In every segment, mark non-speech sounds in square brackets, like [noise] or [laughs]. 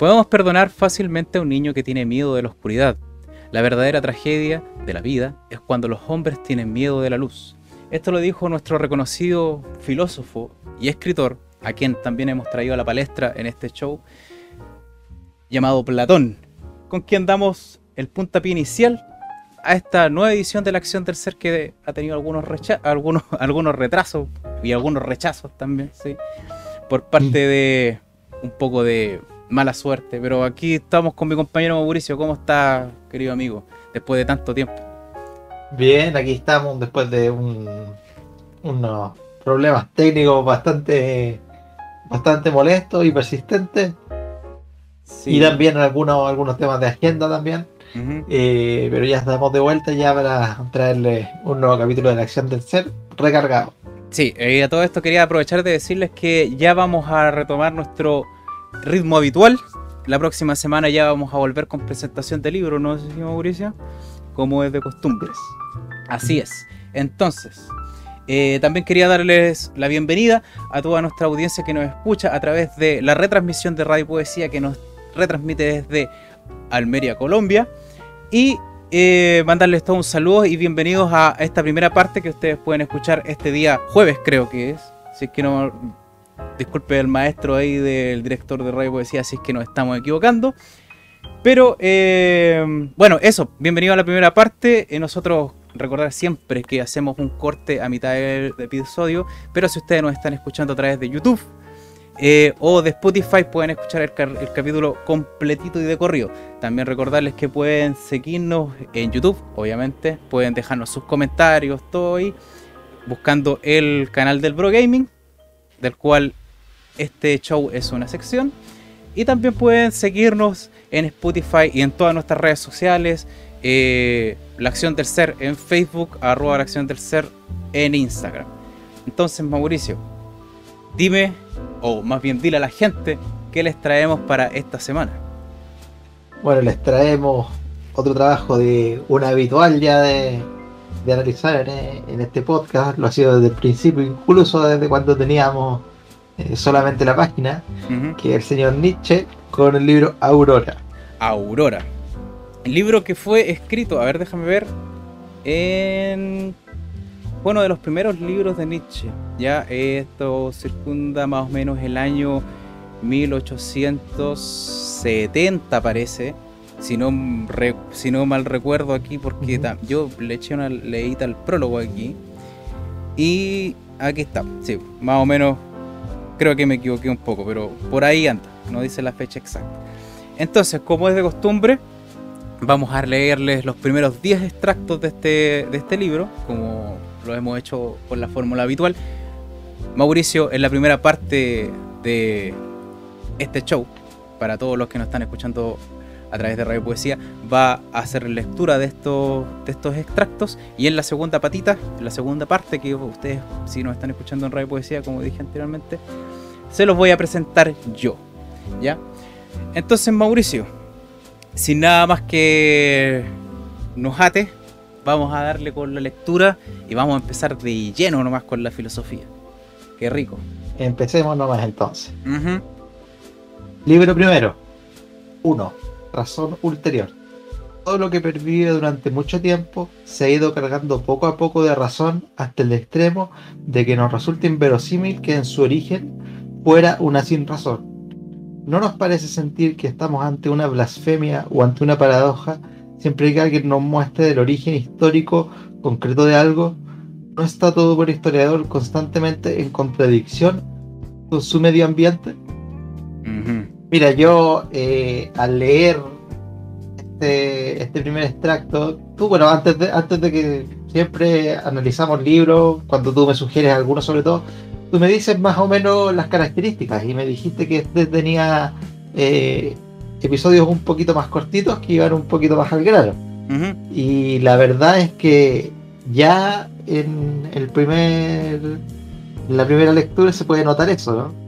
Podemos perdonar fácilmente a un niño que tiene miedo de la oscuridad. La verdadera tragedia de la vida es cuando los hombres tienen miedo de la luz. Esto lo dijo nuestro reconocido filósofo y escritor, a quien también hemos traído a la palestra en este show, llamado Platón, con quien damos el puntapié inicial a esta nueva edición de la acción del ser que ha tenido algunos, algunos, [laughs] algunos retrasos y algunos rechazos también, sí, por parte de un poco de mala suerte. Pero aquí estamos con mi compañero Mauricio. ¿Cómo está, querido amigo? Después de tanto tiempo. Bien, aquí estamos después de un, unos problemas técnicos bastante, bastante molestos y persistentes. Y también algunos, algunos temas de agenda también. Eh, pero ya estamos de vuelta ya para traerles un nuevo capítulo de la acción del ser recargado. Sí, y eh, a todo esto quería aprovechar de decirles que ya vamos a retomar nuestro ritmo habitual. La próxima semana ya vamos a volver con presentación de libro, ¿no, Mauricio? Como es de costumbres. Así es. Entonces, eh, también quería darles la bienvenida a toda nuestra audiencia que nos escucha a través de la retransmisión de Radio Poesía que nos retransmite desde Almería, Colombia. Y eh, mandarles todo un saludo y bienvenidos a esta primera parte que ustedes pueden escuchar este día jueves, creo que es. Si es que no Disculpe el maestro ahí del director de Radio Poesía si es que nos estamos equivocando. Pero eh, bueno, eso, bienvenido a la primera parte. Eh, nosotros recordar siempre que hacemos un corte a mitad del episodio, pero si ustedes nos están escuchando a través de YouTube eh, o de Spotify pueden escuchar el, capítulo completito y de corrido. También recordarles que pueden seguirnos en YouTube, obviamente, pueden dejarnos sus comentarios, todo buscando el canal del Bro Gaming del cual este show es una sección. Y también pueden seguirnos en Spotify y en todas nuestras redes sociales. Eh, la Acción del Ser en Facebook, arroba la Acción del Ser en Instagram. Entonces, Mauricio, dime, o más bien dile a la gente, qué les traemos para esta semana. Bueno, les traemos otro trabajo de un habitual ya de, analizar en, en, este podcast. Lo ha sido desde el principio, incluso desde cuando teníamos eh, solamente la página, que es el señor Nietzsche, con el libro Aurora. Aurora. El libro que fue escrito, a ver, déjame ver, en uno de los primeros libros de Nietzsche. Ya esto circunda más o menos el año 1870, parece. Si no, si no mal recuerdo aquí, porque yo le eché una leída al prólogo aquí. Y aquí está, sí, más o menos Creo que me equivoqué un poco, pero por ahí anda, no dice la fecha exacta. Entonces, como es de costumbre, vamos a leerles los primeros 10 extractos de este, de este libro, como lo hemos hecho con la fórmula habitual. Mauricio, en la primera parte de este show, para todos los que nos están escuchando a través de Radio Poesía, va a hacer lectura de estos, de estos extractos. Y en la segunda patita, en la segunda parte, que ustedes, si nos están escuchando en Radio Poesía, como dije anteriormente, se los voy a presentar yo. ¿Ya? Entonces, Mauricio, sin nada más que nos ate, vamos a darle con la lectura y vamos a empezar de lleno nomás con la filosofía. Qué rico. Empecemos nomás entonces. Libro primero. 1. Razón ulterior. Todo lo que pervive durante mucho tiempo se ha ido cargando poco a poco de razón hasta el extremo de que nos resulta inverosímil que en su origen fuera una sin razón. ¿No nos parece sentir que estamos ante una blasfemia o ante una paradoja siempre que alguien nos muestre el origen histórico concreto de algo? ¿No está todo por historiador constantemente en contradicción con su medio ambiente? Mira, yo eh, al leer este, este, primer extracto, tú, bueno, antes de, antes de que siempre analizamos libros, cuando tú me sugieres algunos sobre todo, tú me dices más o menos las características y me dijiste que este tenía eh, episodios un poquito más cortitos que iban un poquito más al grano. Y la verdad es que ya en el primer la primera lectura se puede notar eso, ¿no?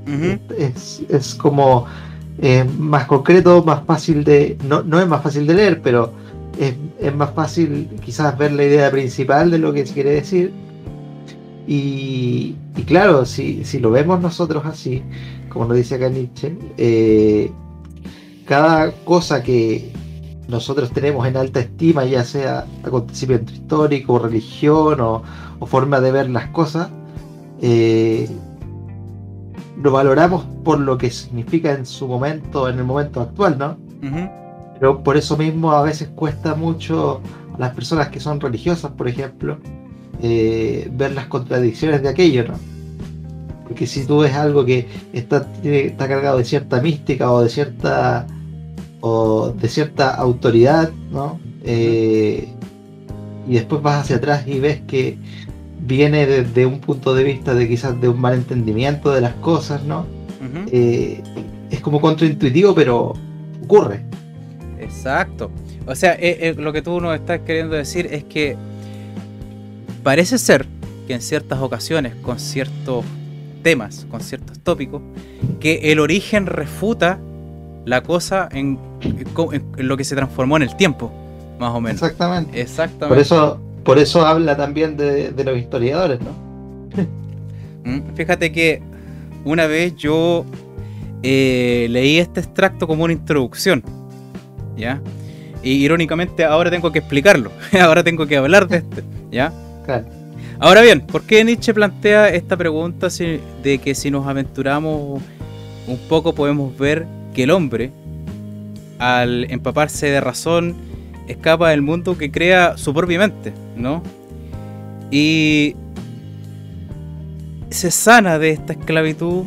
es, como eh, más concreto, más fácil de. No, no es más fácil de leer, pero es, es, más fácil quizás ver la idea principal de lo que se quiere decir. Y, claro, si, si, lo vemos nosotros así, como lo dice acá Nietzsche, eh, cada cosa que nosotros tenemos en alta estima, ya sea acontecimiento histórico, religión o, forma de ver las cosas, eh, lo valoramos por lo que significa en su momento, en el momento actual, ¿no? Pero por eso mismo a veces cuesta mucho a las personas que son religiosas, por ejemplo, eh, ver las contradicciones de aquello, ¿no? Porque si tú ves algo que está, está cargado de cierta mística o de cierta o de cierta autoridad, ¿no? Eh, y después vas hacia atrás y ves que viene desde un punto de vista de quizás de un mal entendimiento de las cosas, ¿no? Eh, es como contraintuitivo, pero ocurre. Exacto. O sea, eh, lo que tú nos estás queriendo decir es que parece ser que en ciertas ocasiones, con ciertos temas, con ciertos tópicos, que el origen refuta la cosa en, lo que se transformó en el tiempo, más o menos. Exactamente. Exactamente. Por eso, por eso habla también de, los historiadores, ¿no? Mm, fíjate que una vez yo eh, leí este extracto como una introducción, ¿ya? Y irónicamente ahora tengo que explicarlo, [laughs] ahora tengo que hablar de este, ¿ya? Claro. Ahora bien, ¿por qué Nietzsche plantea esta pregunta de que si nos aventuramos un poco podemos ver que el hombre, al empaparse de razón, escapa del mundo que crea su propia mente, ¿no? Y se sana de esta esclavitud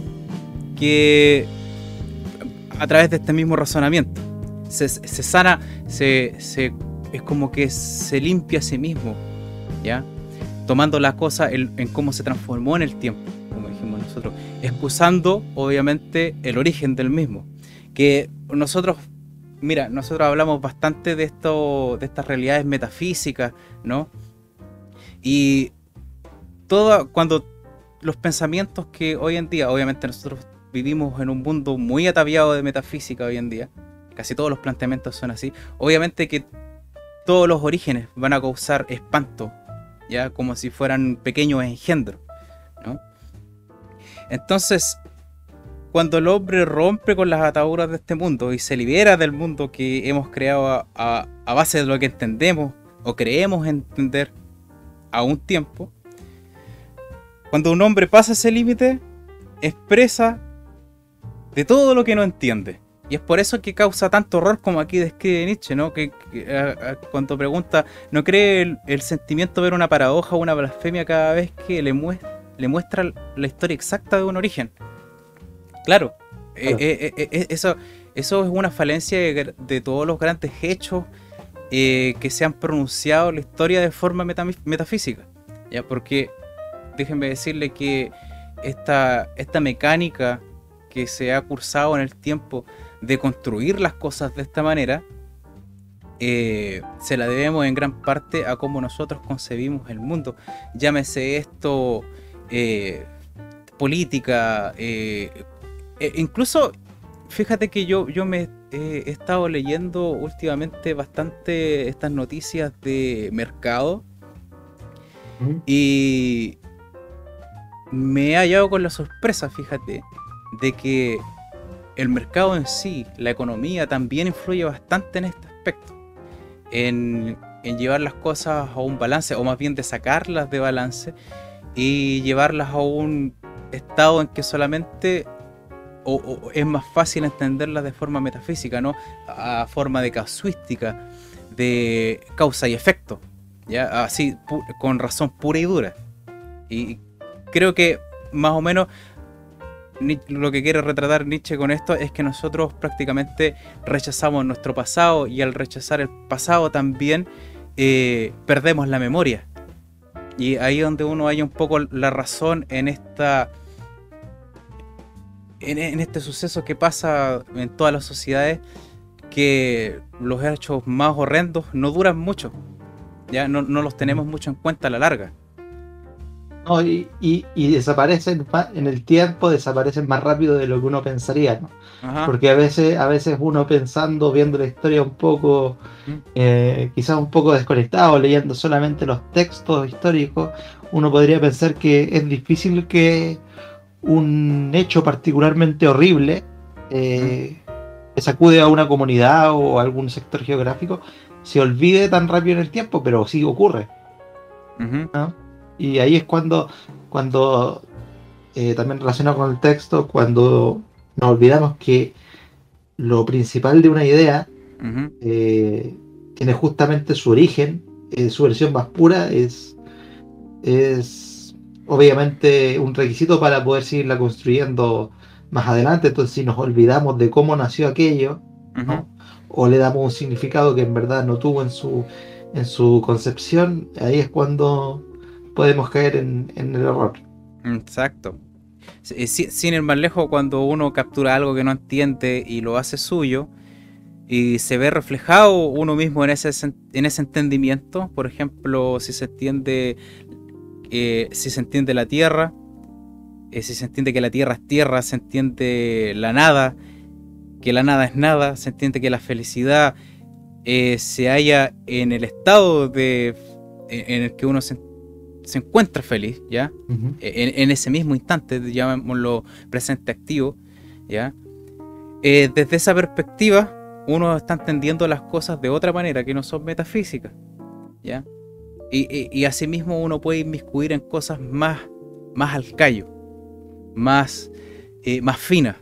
que a través de este mismo razonamiento. Se, sana, se, es como que se limpia a sí mismo, ¿ya? Tomando la cosa en, en cómo se transformó en el tiempo, como dijimos nosotros, excusando obviamente el origen del mismo que nosotros, mira, nosotros hablamos bastante de esto, de estas realidades metafísicas, ¿no? Y todo, cuando los pensamientos que hoy en día, obviamente nosotros vivimos en un mundo muy ataviado de metafísica hoy en día, casi todos los planteamientos son así, obviamente que todos los orígenes van a causar espanto, ya como si fueran pequeños engendros, ¿no? Entonces, cuando el hombre rompe con las ataduras de este mundo y se libera del mundo que hemos creado a, base de lo que entendemos o creemos entender a un tiempo, cuando un hombre pasa ese límite, expresa de todo lo que no entiende. Y es por eso que causa tanto horror como aquí describe Nietzsche, ¿no? Que, cuando pregunta, ¿no cree el, sentimiento ver una paradoja o una blasfemia cada vez que le, le muestra la historia exacta de un origen? Claro, eh, eh, eh, eso, eso es una falencia de, todos los grandes hechos que se han pronunciado en la historia de forma metafísica. ¿ya? Porque déjenme decirle que esta, esta mecánica que se ha cursado en el tiempo de construir las cosas de esta manera, se la debemos en gran parte a cómo nosotros concebimos el mundo. Llámese esto política, eh, incluso, fíjate que yo, yo me he estado leyendo últimamente bastante estas noticias de mercado. Y me he hallado con la sorpresa, fíjate, de que el mercado en sí, la economía, también influye bastante en este aspecto. En, en, llevar las cosas a un balance, o más bien de sacarlas de balance y llevarlas a un estado en que solamente o, es más fácil entenderlas de forma metafísica, ¿no? A forma de casuística, de causa y efecto, ¿ya? Así, con razón pura y dura. Y creo que más o menos lo que quiere retratar Nietzsche con esto es que nosotros prácticamente rechazamos nuestro pasado y al rechazar el pasado también eh, perdemos la memoria. Y ahí donde uno haya un poco la razón en esta en, este suceso que pasa en todas las sociedades, que los hechos más horrendos no duran mucho. Ya no, los tenemos mucho en cuenta a la larga. No, y, desaparecen en el tiempo, desaparecen más rápido de lo que uno pensaría, ¿no? Porque a veces, a veces uno pensando, viendo la historia un poco, eh, quizás un poco desconectado, leyendo solamente los textos históricos, uno podría pensar que es difícil que un hecho particularmente horrible eh, sacude a una comunidad o a algún sector geográfico se olvide tan rápido en el tiempo, pero sí ocurre. Y ahí es cuando, cuando eh, también relacionado con el texto, cuando nos olvidamos que lo principal de una idea eh, tiene justamente su origen, su versión más pura es, es obviamente un requisito para poder seguirla construyendo más adelante. Entonces, si nos olvidamos de cómo nació aquello, o le damos un significado que en verdad no tuvo en su, en su concepción, ahí es cuando podemos caer en, el error. Exacto. Eh, sin ir más lejos, cuando uno captura algo que no entiende y lo hace suyo, y se ve reflejado uno mismo en ese, en ese entendimiento, por ejemplo, si se entiende, eh, si se entiende la tierra, eh, si se entiende que la tierra es tierra, se entiende la nada, que la nada es nada, se entiende que la felicidad eh, se halla en el estado de, en el que uno se, encuentra feliz, ¿ya? en, ese mismo instante, llamémoslo presente activo, ¿ya? Eh, desde esa perspectiva, uno está entendiendo las cosas de otra manera, que no son metafísicas, ¿ya? Y, y, asimismo uno puede inmiscuir en cosas más, más al callo, más, eh, más finas,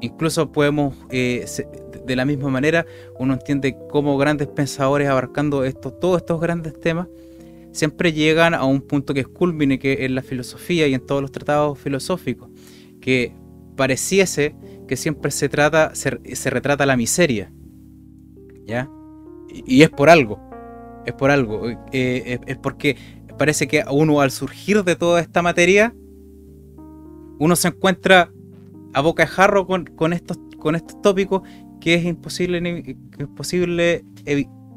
Incluso podemos, eh, de la misma manera, uno entiende cómo grandes pensadores abarcando estos, todos estos grandes temas, siempre llegan a un punto que es culmine, que es la filosofía y en todos los tratados filosóficos, que pareciese que siempre se trata, se, retrata la miseria, ¿ya? Y, es por algo, es por algo, eh, es, porque parece que uno al surgir de toda esta materia, uno se encuentra a boca de jarro con, estos, con estos tópicos que es imposible, imposible,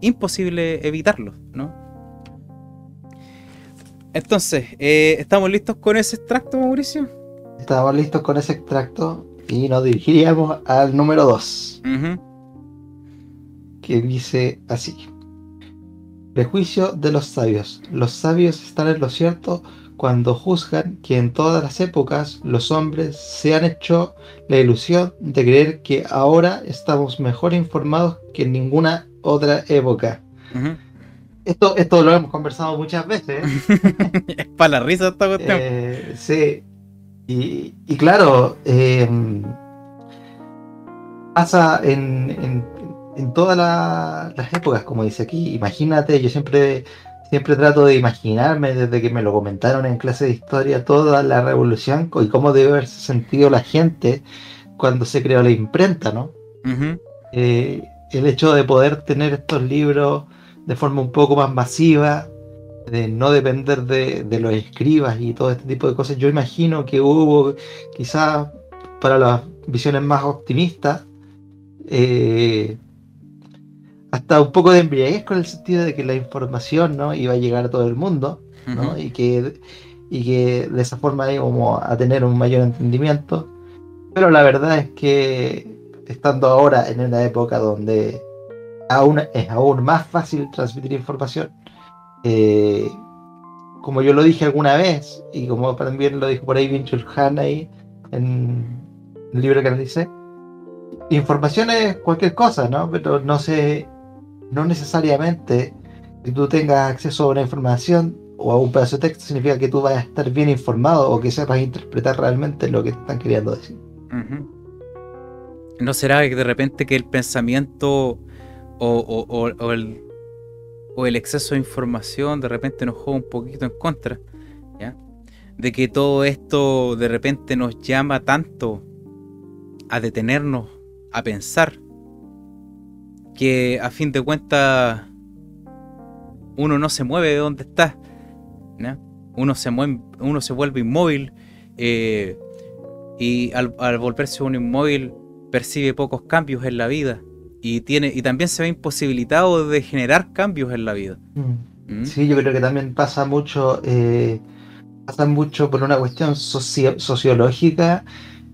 imposible evitarlos, ¿no? Entonces, eh, ¿estamos listos con ese extracto, Mauricio? Estamos listos con ese extracto y nos dirigiríamos al número 2, que dice así. Prejuicio de los sabios. Los sabios están en lo cierto cuando juzgan que en todas las épocas los hombres se han hecho la ilusión de creer que ahora estamos mejor informados que en ninguna otra época. esto, esto lo hemos conversado muchas veces. [laughs] es para la risa esta cuestión. Eh, sí. Y, claro, eh, pasa en, en, todas las épocas, como dice aquí. Imagínate, yo siempre siempre trato de imaginarme desde que me lo comentaron en clase de historia toda la revolución y cómo debe haberse sentido la gente cuando se creó la imprenta, ¿no? Eh, el hecho de poder tener estos libros de forma un poco más masiva, de no depender de, los escribas y todo este tipo de cosas, yo imagino que hubo quizás para las visiones más optimistas, eh, hasta un poco de embriaguez con el sentido de que la información ¿no? iba a llegar a todo el mundo ¿no? y, que, y que de esa forma íbamos a tener un mayor entendimiento. Pero la verdad es que estando ahora en una época donde aún, es aún más fácil transmitir información, eh, como yo lo dije alguna vez, y como también lo dijo por ahí Vinchul Han ahí en el libro que dice, información es cualquier cosa, ¿no? Pero no se no necesariamente que tú tengas acceso a una información o a un pedazo de texto significa que tú vayas a estar bien informado o que sepas interpretar realmente lo que te están queriendo decir. ¿No será que de repente que el pensamiento o, el, exceso de información de repente nos juega un poquito en contra? De que todo esto de repente nos llama tanto a detenernos, a pensar, que a fin de cuentas uno no se mueve de donde está. Uno, se mueve, uno se vuelve inmóvil eh, y al, volverse un inmóvil percibe pocos cambios en la vida y, tiene, y también se ve imposibilitado de generar cambios en la vida. Mm. ¿Mm? Sí, yo creo que también pasa mucho, eh, pasa mucho por una cuestión sociológica.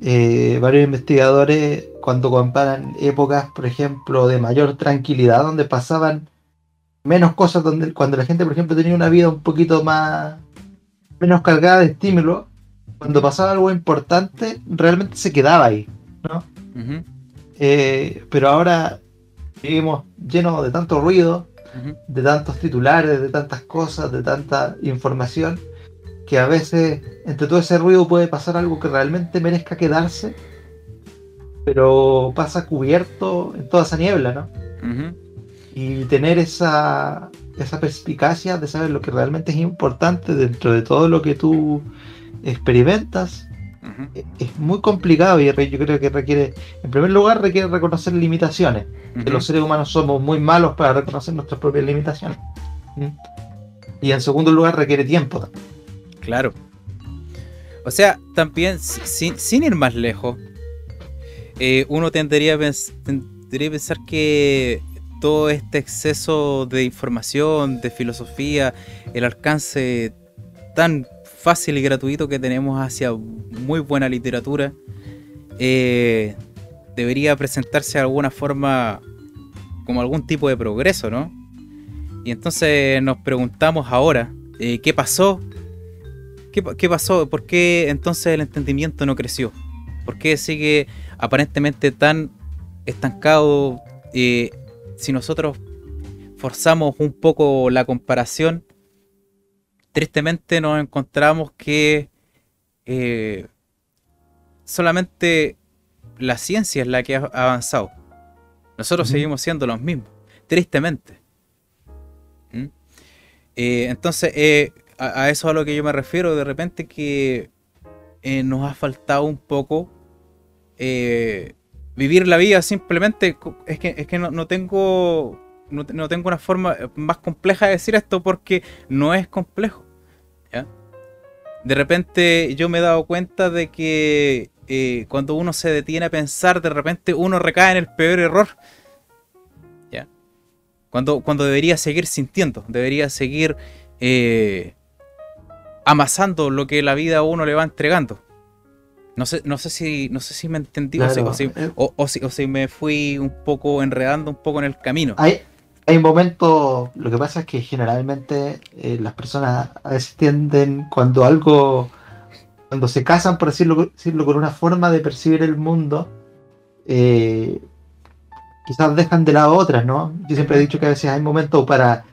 Eh, varios investigadores cuando comparan épocas, por ejemplo, de mayor tranquilidad, donde pasaban menos cosas, donde cuando la gente, por ejemplo, tenía una vida un poquito más menos cargada de estímulo, cuando pasaba algo importante, realmente se quedaba ahí, ¿no? eh, pero ahora vivimos llenos de tanto ruido, de tantos titulares, de tantas cosas, de tanta información, que a veces entre todo ese ruido puede pasar algo que realmente merezca quedarse, pero pasa cubierto en toda esa niebla, ¿no? Y tener esa, esa perspicacia de saber lo que realmente es importante dentro de todo lo que tú experimentas e-, es muy complicado y yo creo que requiere, en primer lugar, requiere reconocer limitaciones. Que los seres humanos somos muy malos para reconocer nuestras propias limitaciones. Y en segundo lugar, requiere tiempo. Claro. O sea, también, sin, ir más lejos, eh, uno tendría, tendría a pensar que todo este exceso de información, de filosofía, el alcance tan fácil y gratuito que tenemos hacia muy buena literatura, eh, debería presentarse de alguna forma como algún tipo de progreso, ¿no? Y entonces nos preguntamos ahora, eh, ¿qué pasó? ¿Qué, pasó? ¿Por qué entonces el entendimiento no creció? ¿Por qué sigue aparentemente tan estancado? Eh, si nosotros forzamos un poco la comparación, tristemente nos encontramos que eh, solamente la ciencia es la que ha avanzado. Nosotros seguimos siendo los mismos, tristemente. ¿Mm? Eh, entonces, eh, a, eso a lo que yo me refiero, de repente que nos ha faltado un poco vivir la vida simplemente. Es que, es que no tengo no, tengo una forma eh, más compleja de decir esto porque no es complejo. De repente yo me he dado cuenta de que eh, cuando uno se detiene a pensar, de repente uno recae en el peor error. ¿Ya? Cuando, cuando debería seguir sintiendo, debería seguir eh, amasando lo que la vida a uno le va entregando. No sé, no sé si, no sé si me entendí o, si, o, si, me fui un poco enredando un poco en el camino. Hay, hay momentos, lo que pasa es que generalmente eh, las personas a veces tienden cuando algo, cuando se casan, por decirlo, decirlo con una forma de percibir el mundo, eh, quizás dejan de lado otras, ¿no? Yo siempre he dicho que a veces hay momentos para,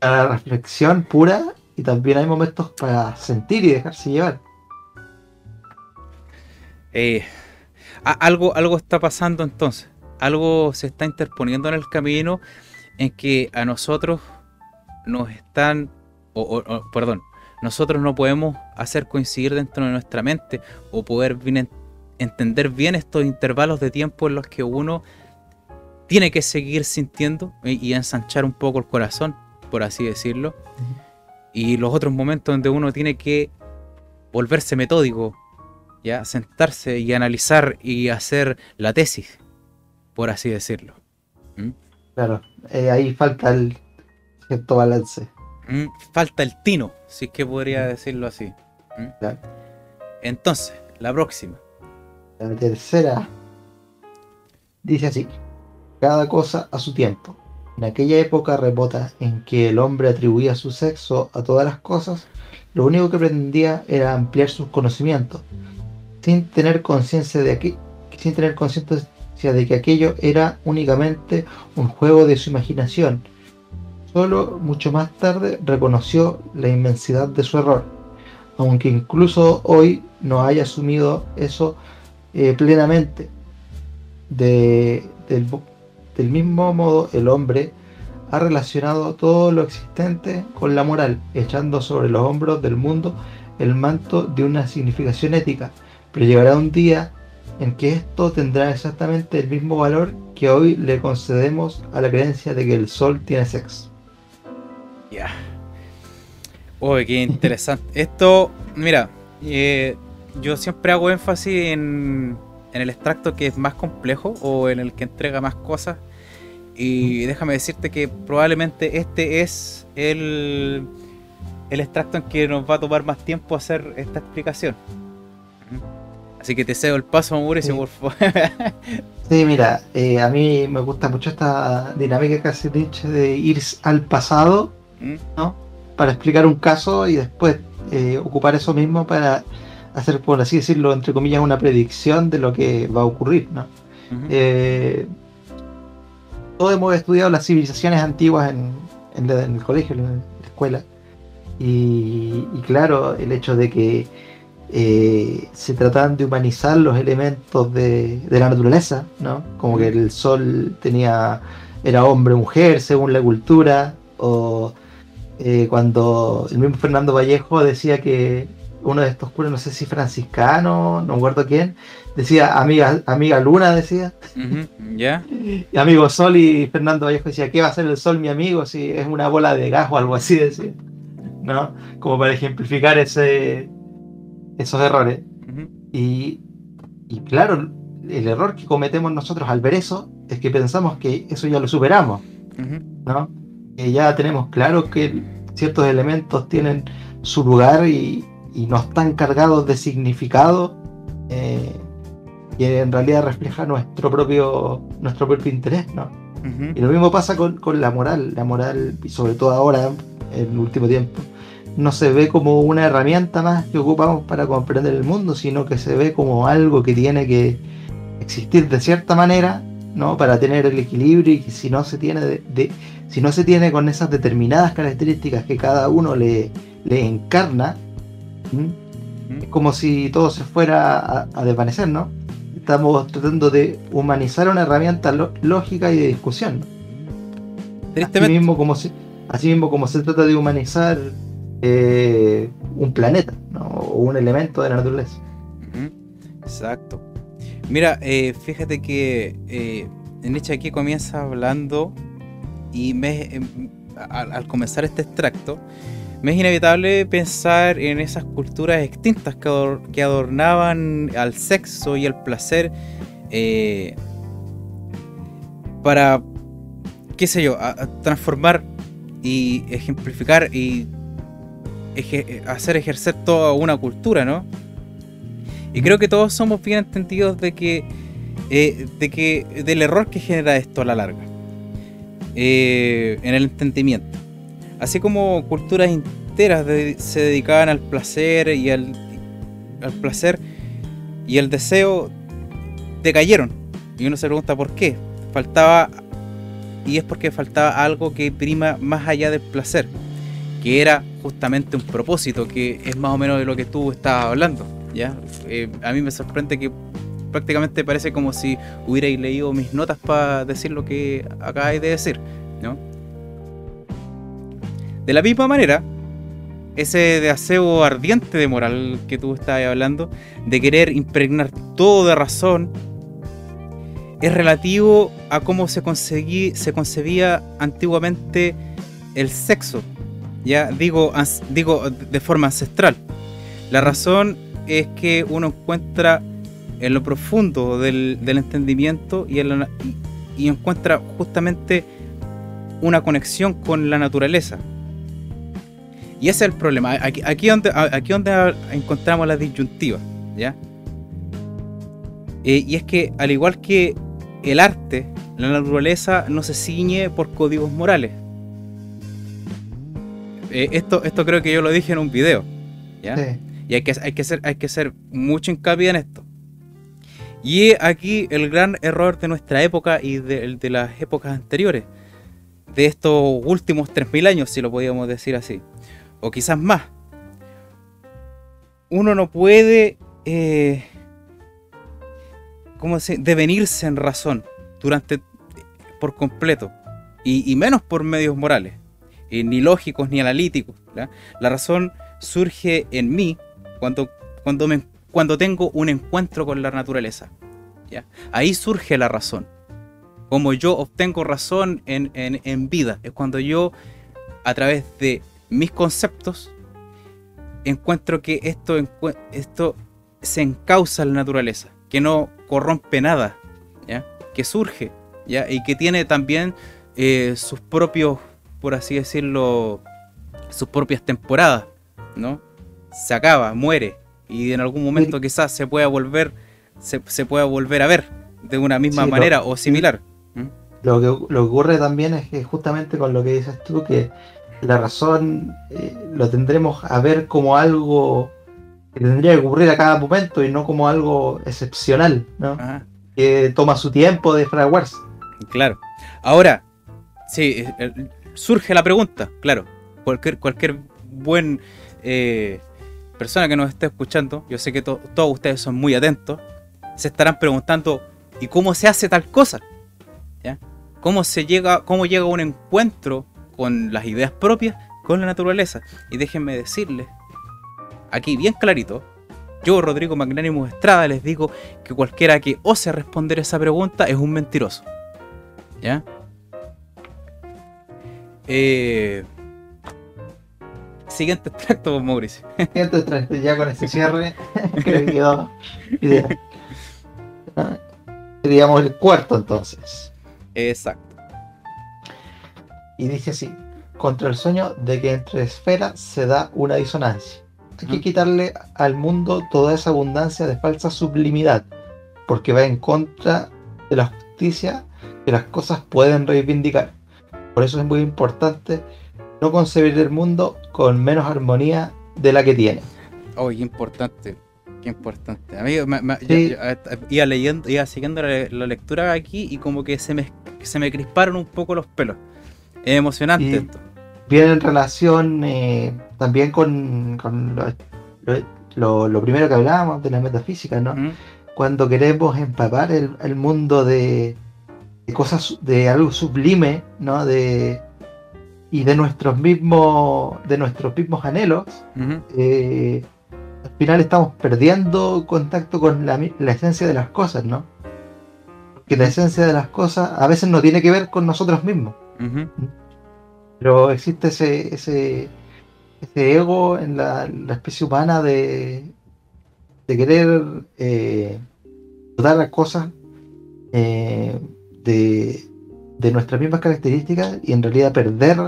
la reflexión pura y también hay momentos para sentir y dejarse llevar. Eh, algo, algo está pasando entonces, algo se está interponiendo en el camino en que a nosotros nos están, o, perdón, nosotros no podemos hacer coincidir dentro de nuestra mente o poder entender bien estos intervalos de tiempo en los que uno tiene que seguir sintiendo y, ensanchar un poco el corazón, por así decirlo, y los otros momentos donde uno tiene que volverse metódico, ya sentarse y analizar y hacer la tesis, por así decirlo. Claro, eh, ahí falta el cierto balance. Mm, falta el tino, si es que podría decirlo así. Mm. Entonces, la próxima. La tercera dice así: Cada cosa a su tiempo. En aquella época remota en que el hombre atribuía su sexo a todas las cosas, lo único que pretendía era ampliar sus conocimientos, sin tener conciencia de sin tener conciencia de que aquello era únicamente un juego de su imaginación. Solo mucho más tarde reconoció la inmensidad de su error, aunque incluso hoy no haya asumido eso eh, plenamente. del mismo modo, el hombre ha relacionado todo lo existente con la moral, echando sobre los hombros del mundo el manto de una significación ética. Pero llegará un día en que esto tendrá exactamente el mismo valor que hoy le concedemos a la creencia de que el sol tiene sexo. Ya. Uy, qué interesante. [laughs] esto, mira, eh, yo siempre hago énfasis en, en el extracto que es más complejo o en el que entrega más cosas. Y déjame decirte que probablemente este es el, el extracto en que nos va a tomar más tiempo hacer esta explicación. Así que te cedo el paso, Mauricio, por favor. [laughs] sí, mira, eh, a mí me gusta mucho esta dinámica que hace Nietzsche de ir al pasado, ¿Mm? ¿no? Para explicar un caso y después eh, ocupar eso mismo para hacer, por así decirlo, entre comillas, una predicción de lo que va a ocurrir, ¿no? eh, todos hemos estudiado las civilizaciones antiguas en, el colegio, en la escuela. Y, claro, el hecho de que eh, se trataban de humanizar los elementos de, la naturaleza, ¿no? Como que el sol tenía era hombre mujer según la cultura, o eh, cuando el mismo Fernando Vallejo decía que uno de estos curas, no sé si franciscano, no me acuerdo quién, decía amiga, amiga Luna, decía. ¿Ya? Y amigo Sol y Fernando Vallejo decía, ¿qué va a ser el Sol, mi amigo? Si es una bola de gas o algo así, decía. ¿No? Como para ejemplificar ese, esos errores. y, y claro, el error que cometemos nosotros al ver eso es que pensamos que eso ya lo superamos, ¿no? Que ya tenemos claro que ciertos elementos tienen su lugar y, y no están cargados de significado eh, que en realidad refleja nuestro propio, nuestro propio interés, ¿no? Y lo mismo pasa con, la moral, la moral, y sobre todo ahora, en el último tiempo, no se ve como una herramienta más que ocupamos para comprender el mundo, sino que se ve como algo que tiene que existir de cierta manera, ¿no? Para tener el equilibrio y que si no se tiene de, si no se tiene con esas determinadas características que cada uno le, le encarna, es como si todo se fuera a, desvanecer, ¿no? Estamos tratando de humanizar una herramienta lógica y de discusión. Así mismo, como se, así mismo como se trata de humanizar eh, un planeta o un elemento de la naturaleza. Exacto. Mira, eh, fíjate que eh, en aquí comienza hablando y me, em, al comenzar este extracto, me es inevitable pensar en esas culturas extintas que, adornaban al sexo y al placer eh, para, qué sé yo, transformar y ejemplificar y hacer ejercer toda una cultura, ¿no? Y creo que todos somos bien entendidos de que, eh, de que del error que genera esto a la larga, eh, en el entendimiento. Así como culturas enteras se dedicaban al placer y al, placer y el deseo decayeron. Y uno se pregunta por qué. Faltaba y es porque faltaba algo que prima más allá del placer, que era justamente un propósito, que es más o menos de lo que tú estabas hablando. ¿ya? Eh, a mí me sorprende que prácticamente parece como si hubierais leído mis notas para decir lo que acabáis de decir. ¿no? De la misma manera, ese deseo ardiente de moral que tú estabas hablando, de querer impregnar todo de razón, es relativo a cómo se, se concebía antiguamente el sexo. Ya digo, digo de forma ancestral. La razón es que uno encuentra en lo profundo del, entendimiento y, y encuentra justamente una conexión con la naturaleza. Y ese es el problema. Aquí, aquí, donde, aquí donde encontramos la disyuntiva. ¿ya? Eh, y es que, al igual que el arte, la naturaleza no se ciñe por códigos morales. Eh, esto, esto creo que yo lo dije en un video. ¿ya? Y hay que, hay, que ser, hay que hacer mucho hincapié en esto. Y aquí el gran error de nuestra época y de, de las épocas anteriores. De estos últimos 3.000 años, si lo podíamos decir así o quizás más. Uno no puede, eh, ¿cómo se devenirse en razón durante por completo y, menos por medios morales, ni lógicos ni analíticos. La razón surge en mí cuando, cuando, cuando tengo un encuentro con la naturaleza. Ahí surge la razón. Como yo obtengo razón en, en, en vida, es cuando yo a través de mis conceptos, encuentro que esto, esto se encausa en la naturaleza, que no corrompe nada, que surge y que tiene también eh, sus propios, por así decirlo, sus propias temporadas, ¿no? Se acaba, muere y en algún momento quizás se pueda volver, se, pueda volver a ver de una misma manera o similar. Lo que, lo que ocurre también es que justamente con lo que dices tú, que la razón eh, lo tendremos a ver como algo que tendría que ocurrir a cada momento y no como algo excepcional, ¿no? que toma su tiempo de fraguarse. Claro. Ahora, sí, eh, surge la pregunta, claro. Cualquier, cualquier buen eh, persona que nos esté escuchando, yo sé que todos ustedes son muy atentos, se estarán preguntando, ¿y cómo se hace tal cosa? ¿Cómo se llega, cómo llega un encuentro con las ideas propias con la naturaleza? Y déjenme decirles, aquí bien clarito, yo, Rodrigo Magnánimo Estrada, les digo que cualquiera que ose responder esa pregunta es un mentiroso. ¿Ya? Eh, Siguiente extracto, Mauricio. Siguiente extracto, ya con ese cierre, [laughs] creo que quedó idea. Seríamos el cuarto entonces. Exacto. Y dice así: contra el sueño de que entre esferas se da una disonancia. Hay que quitarle al mundo toda esa abundancia de falsa sublimidad, porque va en contra de la justicia que las cosas pueden reivindicar. Por eso es muy importante no concebir el mundo con menos armonía de la que tiene. Oh, qué importante, qué importante. Amigo, iba leyendo, iba siguiendo la, lectura aquí y como que se me, se me crisparon un poco los pelos. Es emocionante esto. Viene en relación eh, también con, lo, primero que hablábamos de la metafísica, ¿no? Cuando queremos empapar el, mundo de, de, cosas, de algo sublime, ¿no? De, y de nuestros mismos, de nuestros mismos anhelos, eh, al final estamos perdiendo contacto con la, esencia de las cosas, ¿no? Porque la esencia de las cosas a veces no tiene que ver con nosotros mismos. Pero existe ese, ese, ese ego en la, especie humana de, de querer eh, dar las cosas eh, de, nuestras mismas características y en realidad perder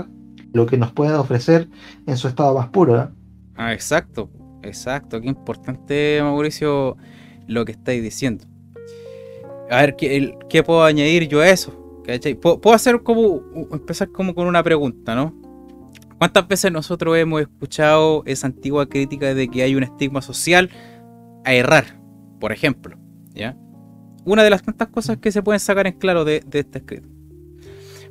lo que nos puede ofrecer en su estado más puro. Ah, exacto, exacto. Qué importante, Mauricio, lo que estáis diciendo. A ver, ¿qué, puedo añadir yo a eso? Puedo, hacer como, empezar como con una pregunta, ¿no? ¿Cuántas veces nosotros hemos escuchado esa antigua crítica de que hay un estigma social a errar, por ejemplo? ¿Ya? Una de las tantas cosas que se pueden sacar en claro de, de este escrito.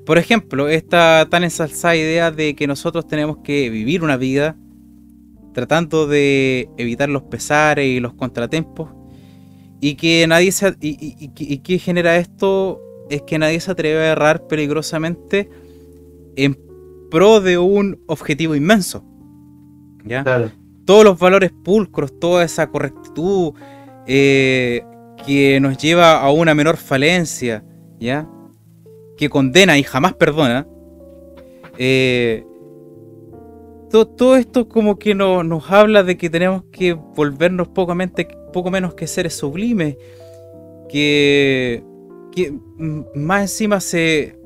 Por ejemplo, esta tan ensalzada idea de que nosotros tenemos que vivir una vida tratando de evitar los pesares y los contratiempos y que nadie se y, que genera esto es que nadie se atreve a errar peligrosamente en pro de un objetivo inmenso. ¿ya? Todos los valores pulcros, toda esa correctitud eh, que nos lleva a una menor falencia, ¿ya? que condena y jamás perdona, eh, todo, esto como que nos habla de que tenemos que volvernos poco, poco menos que seres sublimes, que, que más encima se,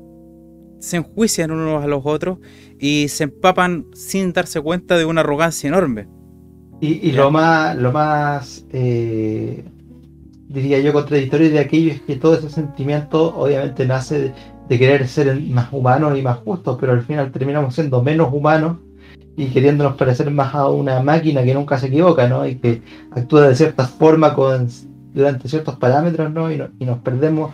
se enjuician unos a los otros y se empapan sin darse cuenta de una arrogancia enorme. Y, lo más, lo más eh, diría yo, contradictorio de aquello es que todo ese sentimiento obviamente nace de querer ser más humanos y más justos, pero al final terminamos siendo menos humanos y queriéndonos parecer más a una máquina que nunca se equivoca, ¿no? Y que actúa de cierta forma con, durante ciertos parámetros, ¿no? Y, nos perdemos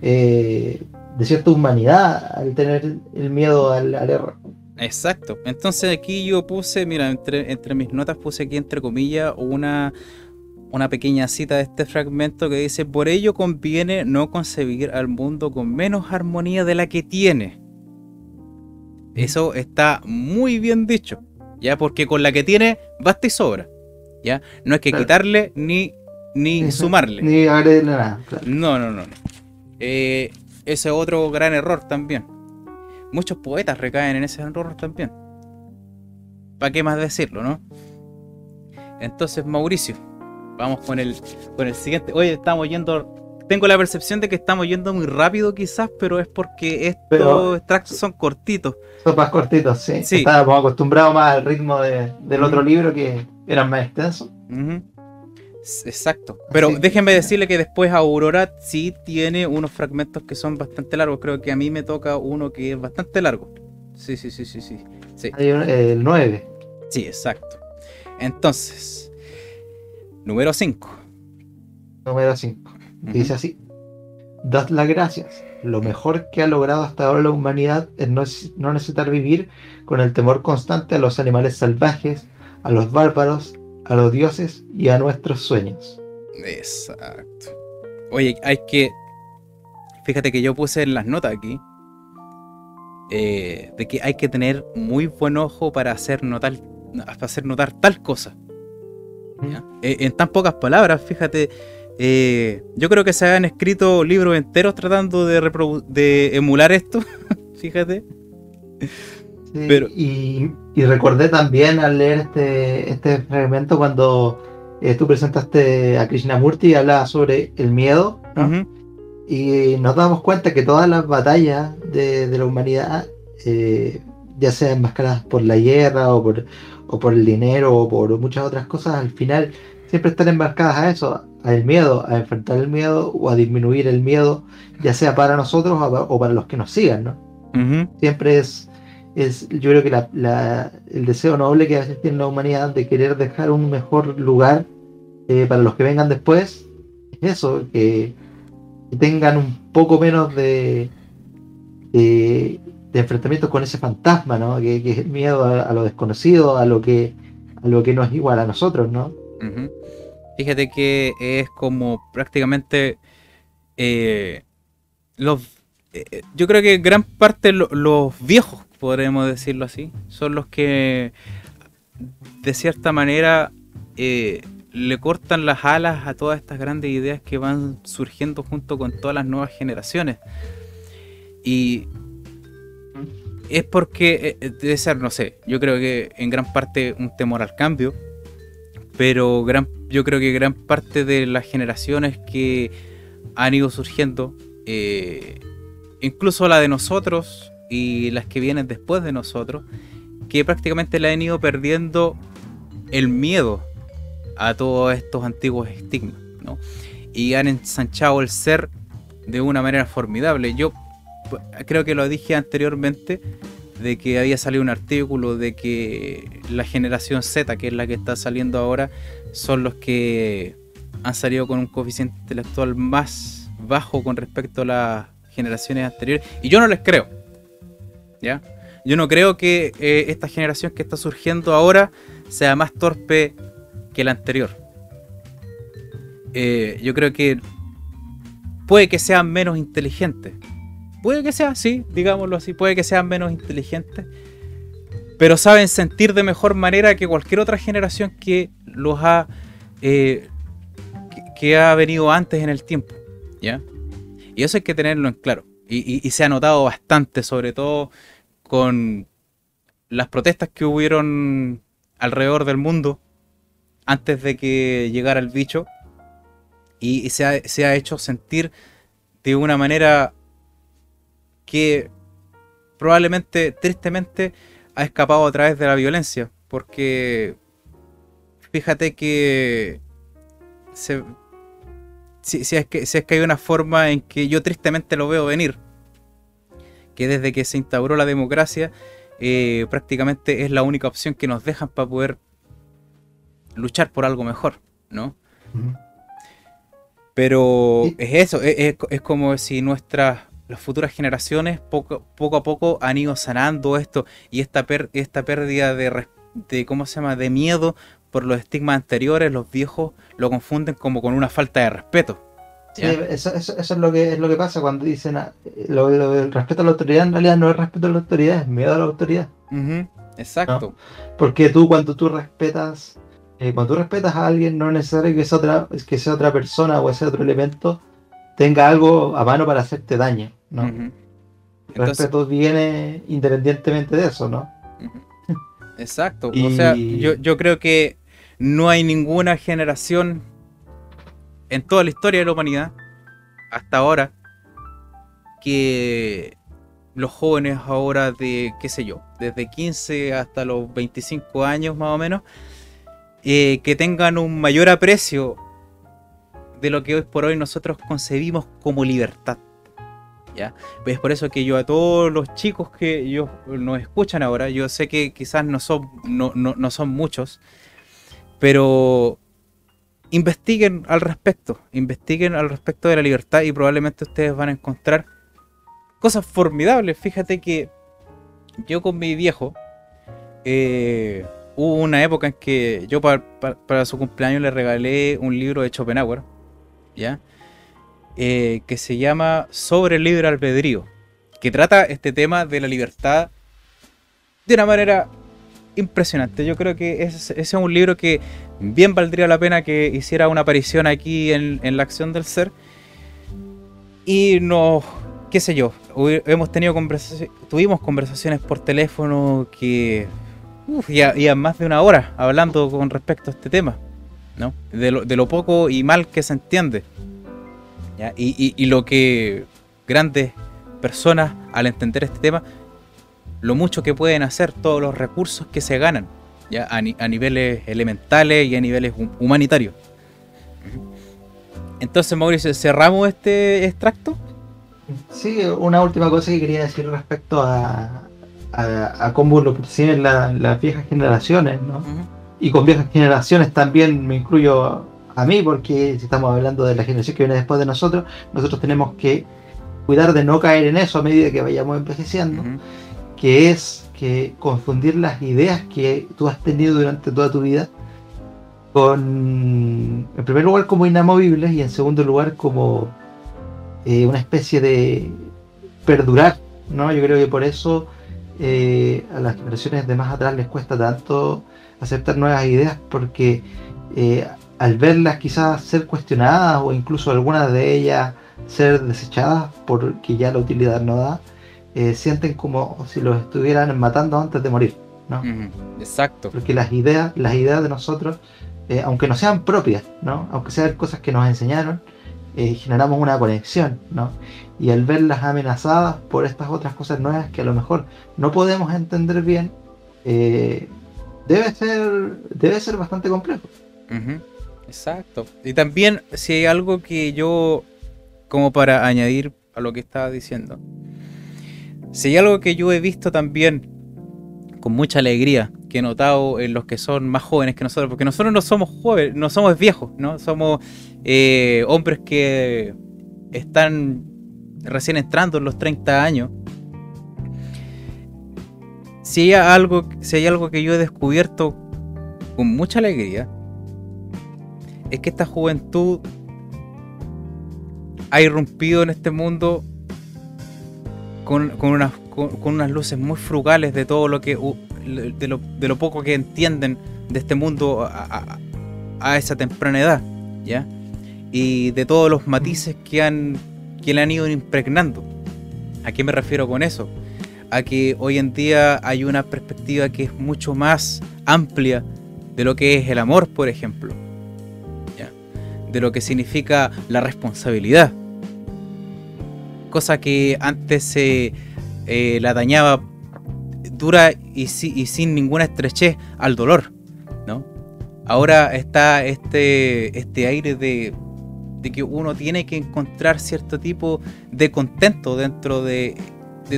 eh, de cierta humanidad al tener el miedo al, error. Exacto. Entonces aquí yo puse, mira, entre, entre mis notas puse aquí entre comillas una una pequeña cita de este fragmento que dice, por ello conviene no concebir al mundo con menos armonía de la que tiene. Eso está muy bien dicho, ¿ya? Porque con la que tiene basta y sobra, ¿ya? No hay que quitarle ni, ni sumarle. Ni agregarle nada. No, no, no. Eh, ese es otro gran error también. Muchos poetas recaen en ese error también. ¿Para qué más decirlo, no? Entonces, Mauricio, Vamos con el, con el siguiente. Oye, estamos yendo. Tengo la percepción de que estamos yendo muy rápido, quizás, pero es porque estos extractos son cortitos. Son más cortitos, sí. Estábamos acostumbrados más al ritmo del otro libro que eran más extensos. Exacto. Pero déjenme decirle que después Aurora sí tiene unos fragmentos que son bastante largos. Creo que a mí me toca uno que es bastante largo. Sí, sí, sí, sí, sí. sí. Hay el 9. Sí, exacto. Entonces, Número 5. Número 5. Dice así. dad las gracias. Lo mejor que ha logrado hasta ahora la humanidad es no, no necesitar vivir con el temor constante a los animales salvajes, a los bárbaros, a los dioses y a nuestros sueños. Exacto. Oye, hay que. Fíjate que yo puse en las notas aquí. Eh, de que hay que tener muy buen ojo para hacer notar, para hacer notar tal cosa. Eh, en tan pocas palabras, fíjate. Eh, yo creo que se han escrito libros enteros tratando de, de emular esto. [laughs] fíjate. Pero... Y, recordé también al leer este, este fragmento cuando eh, tú presentaste a Krishnamurti y hablaba sobre el miedo. Y nos damos cuenta que todas las batallas de, la humanidad, eh, ya sean enmascaradas por la guerra o por, o por el dinero o por muchas otras cosas, al final siempre están enmarcadas a eso, al miedo, a enfrentar el miedo o a disminuir el miedo, ya sea para nosotros o para los que nos sigan, ¿no? Siempre es es yo creo que la, el deseo noble que a veces tiene la humanidad de querer dejar un mejor lugar eh, para los que vengan después, es eso, que, tengan un poco menos de, de, enfrentamientos con ese fantasma, ¿no? Que, es miedo a, lo desconocido, a lo que a lo que no es igual a nosotros, ¿no? Fíjate que es como prácticamente eh, los eh, yo creo que gran parte los viejos podremos decirlo así, son los que de cierta manera eh, le cortan las alas a todas estas grandes ideas que van surgiendo junto con todas las nuevas generaciones. Y es porque eh, debe ser, no sé, yo creo que en gran parte un temor al cambio, pero gran, yo creo que gran parte de las generaciones que han ido surgiendo, eh, incluso la de nosotros, y las que vienen después de nosotros, que prácticamente le han ido perdiendo el miedo a todos estos antiguos estigmas, ¿no? Y han ensanchado el ser de una manera formidable. Yo creo que lo dije anteriormente, de que había salido un artículo de que la generación Z, que es la que está saliendo ahora, son los que han salido con un coeficiente intelectual más bajo con respecto a las generaciones anteriores. Y yo no les creo. ¿ya? Yo no creo que eh, esta generación que está surgiendo ahora sea más torpe que la anterior. Eh, yo creo que puede que sean menos inteligentes. Puede que sea, sí, digámoslo así, puede que sean menos inteligentes. Pero saben sentir de mejor manera que cualquier otra generación que los ha. Eh, que, ha venido antes en el tiempo. ¿Ya? Y eso hay que tenerlo en claro. Y, se ha notado bastante, sobre todo con las protestas que hubieron alrededor del mundo antes de que llegara el bicho. Y, se, ha, hecho sentir de una manera que probablemente, tristemente, ha escapado a través de la violencia. Porque fíjate que se, si, es que, si es que hay una forma en que yo tristemente lo veo venir, que desde que se instauró la democracia, eh, prácticamente es la única opción que nos dejan para poder luchar por algo mejor, ¿no? Pero es eso, es, como si nuestras las futuras generaciones poco, poco a poco han ido sanando esto y esta, esta pérdida de, de, ¿cómo se llama?, de miedo por los estigmas anteriores, los viejos lo confunden como con una falta de respeto. Sí, eso, es lo que es lo que pasa cuando dicen ah, lo, el respeto a la autoridad en realidad no es respeto a la autoridad, es miedo a la autoridad. Exacto. Porque tú cuando tú respetas, eh, cuando tú respetas a alguien, no es necesario que esa otra, que sea otra persona o ese otro elemento tenga algo a mano para hacerte daño, ¿no? El respeto viene independientemente de eso, ¿no? Exacto. O sea, yo, yo creo que no hay ninguna generación en toda la historia de la humanidad, hasta ahora, que los jóvenes ahora de, qué sé yo, desde 15 hasta los 25 años más o menos, eh, que tengan un mayor aprecio de lo que hoy por hoy nosotros concebimos como libertad. ¿Ya? Es por eso que yo a todos los chicos que ellos nos escuchan ahora, yo sé que quizás no son, no, no son muchos, pero investiguen al respecto, investiguen al respecto de la libertad y probablemente ustedes van a encontrar cosas formidables. Fíjate que yo con mi viejo, eh, hubo una época en que yo para, su cumpleaños le regalé un libro de Schopenhauer, Eh, que se llama Sobre el libre albedrío, que trata este tema de la libertad de una manera impresionante. Yo creo que ese es un libro que bien valdría la pena que hiciera una aparición aquí en, la acción del ser. Y nos, qué sé yo, hemos tenido conversaciones, tuvimos conversaciones por teléfono que uf, ya, más de una hora hablando con respecto a este tema, ¿no? De lo, poco y mal que se entiende. Y, y lo que grandes personas al entender este tema lo mucho que pueden hacer, todos los recursos que se ganan, ya a, niveles elementales y a niveles humanitarios. Entonces, Mauricio, ¿cerramos este extracto? Sí, una última cosa que quería decir respecto a, a, cómo lo perciben las viejas generaciones, ¿no? Y con viejas generaciones también me incluyo a mí, porque si estamos hablando de la generación que viene después de nosotros, nosotros tenemos que cuidar de no caer en eso a medida que vayamos envejeciendo que es que confundir las ideas que tú has tenido durante toda tu vida con, en primer lugar, como inamovibles y en segundo lugar, como eh, una especie de perdurar, ¿no? Yo creo que por eso eh, a las generaciones de más atrás les cuesta tanto aceptar nuevas ideas porque eh, al verlas quizás ser cuestionadas o incluso algunas de ellas ser desechadas porque ya la utilidad no da, eh, sienten como si los estuvieran matando antes de morir, ¿no? Exacto. Porque las ideas, las ideas de nosotros, eh, aunque no sean propias, ¿no? Aunque sean cosas que nos enseñaron, eh, generamos una conexión, ¿no? Y al verlas amenazadas por estas otras cosas nuevas que a lo mejor no podemos entender bien, debe ser, debe ser bastante complejo. Exacto. Y también si hay algo que yo, como para añadir a lo que estaba diciendo, si hay algo que yo he visto también con mucha alegría, que he notado en los que son más jóvenes que nosotros, porque nosotros no somos jóvenes, no somos viejos, ¿no? Somos eh, hombres que están recién entrando en los 30 años. Si hay algo, si hay algo que yo he descubierto con mucha alegría, es que esta juventud ha irrumpido en este mundo con, unas, con, unas luces muy frugales de todo lo que de lo, de lo poco que entienden de este mundo a, esa temprana edad, ¿ya? Y de todos los matices que han que le han ido impregnando. ¿A qué me refiero con eso? A que hoy en día hay una perspectiva que es mucho más amplia de lo que es el amor, por ejemplo. De lo que significa la responsabilidad cosa que antes se eh, la dañaba dura y, sin ninguna estrechez al dolor, ¿no? Ahora está este, este aire de, que uno tiene que encontrar cierto tipo de contento dentro de,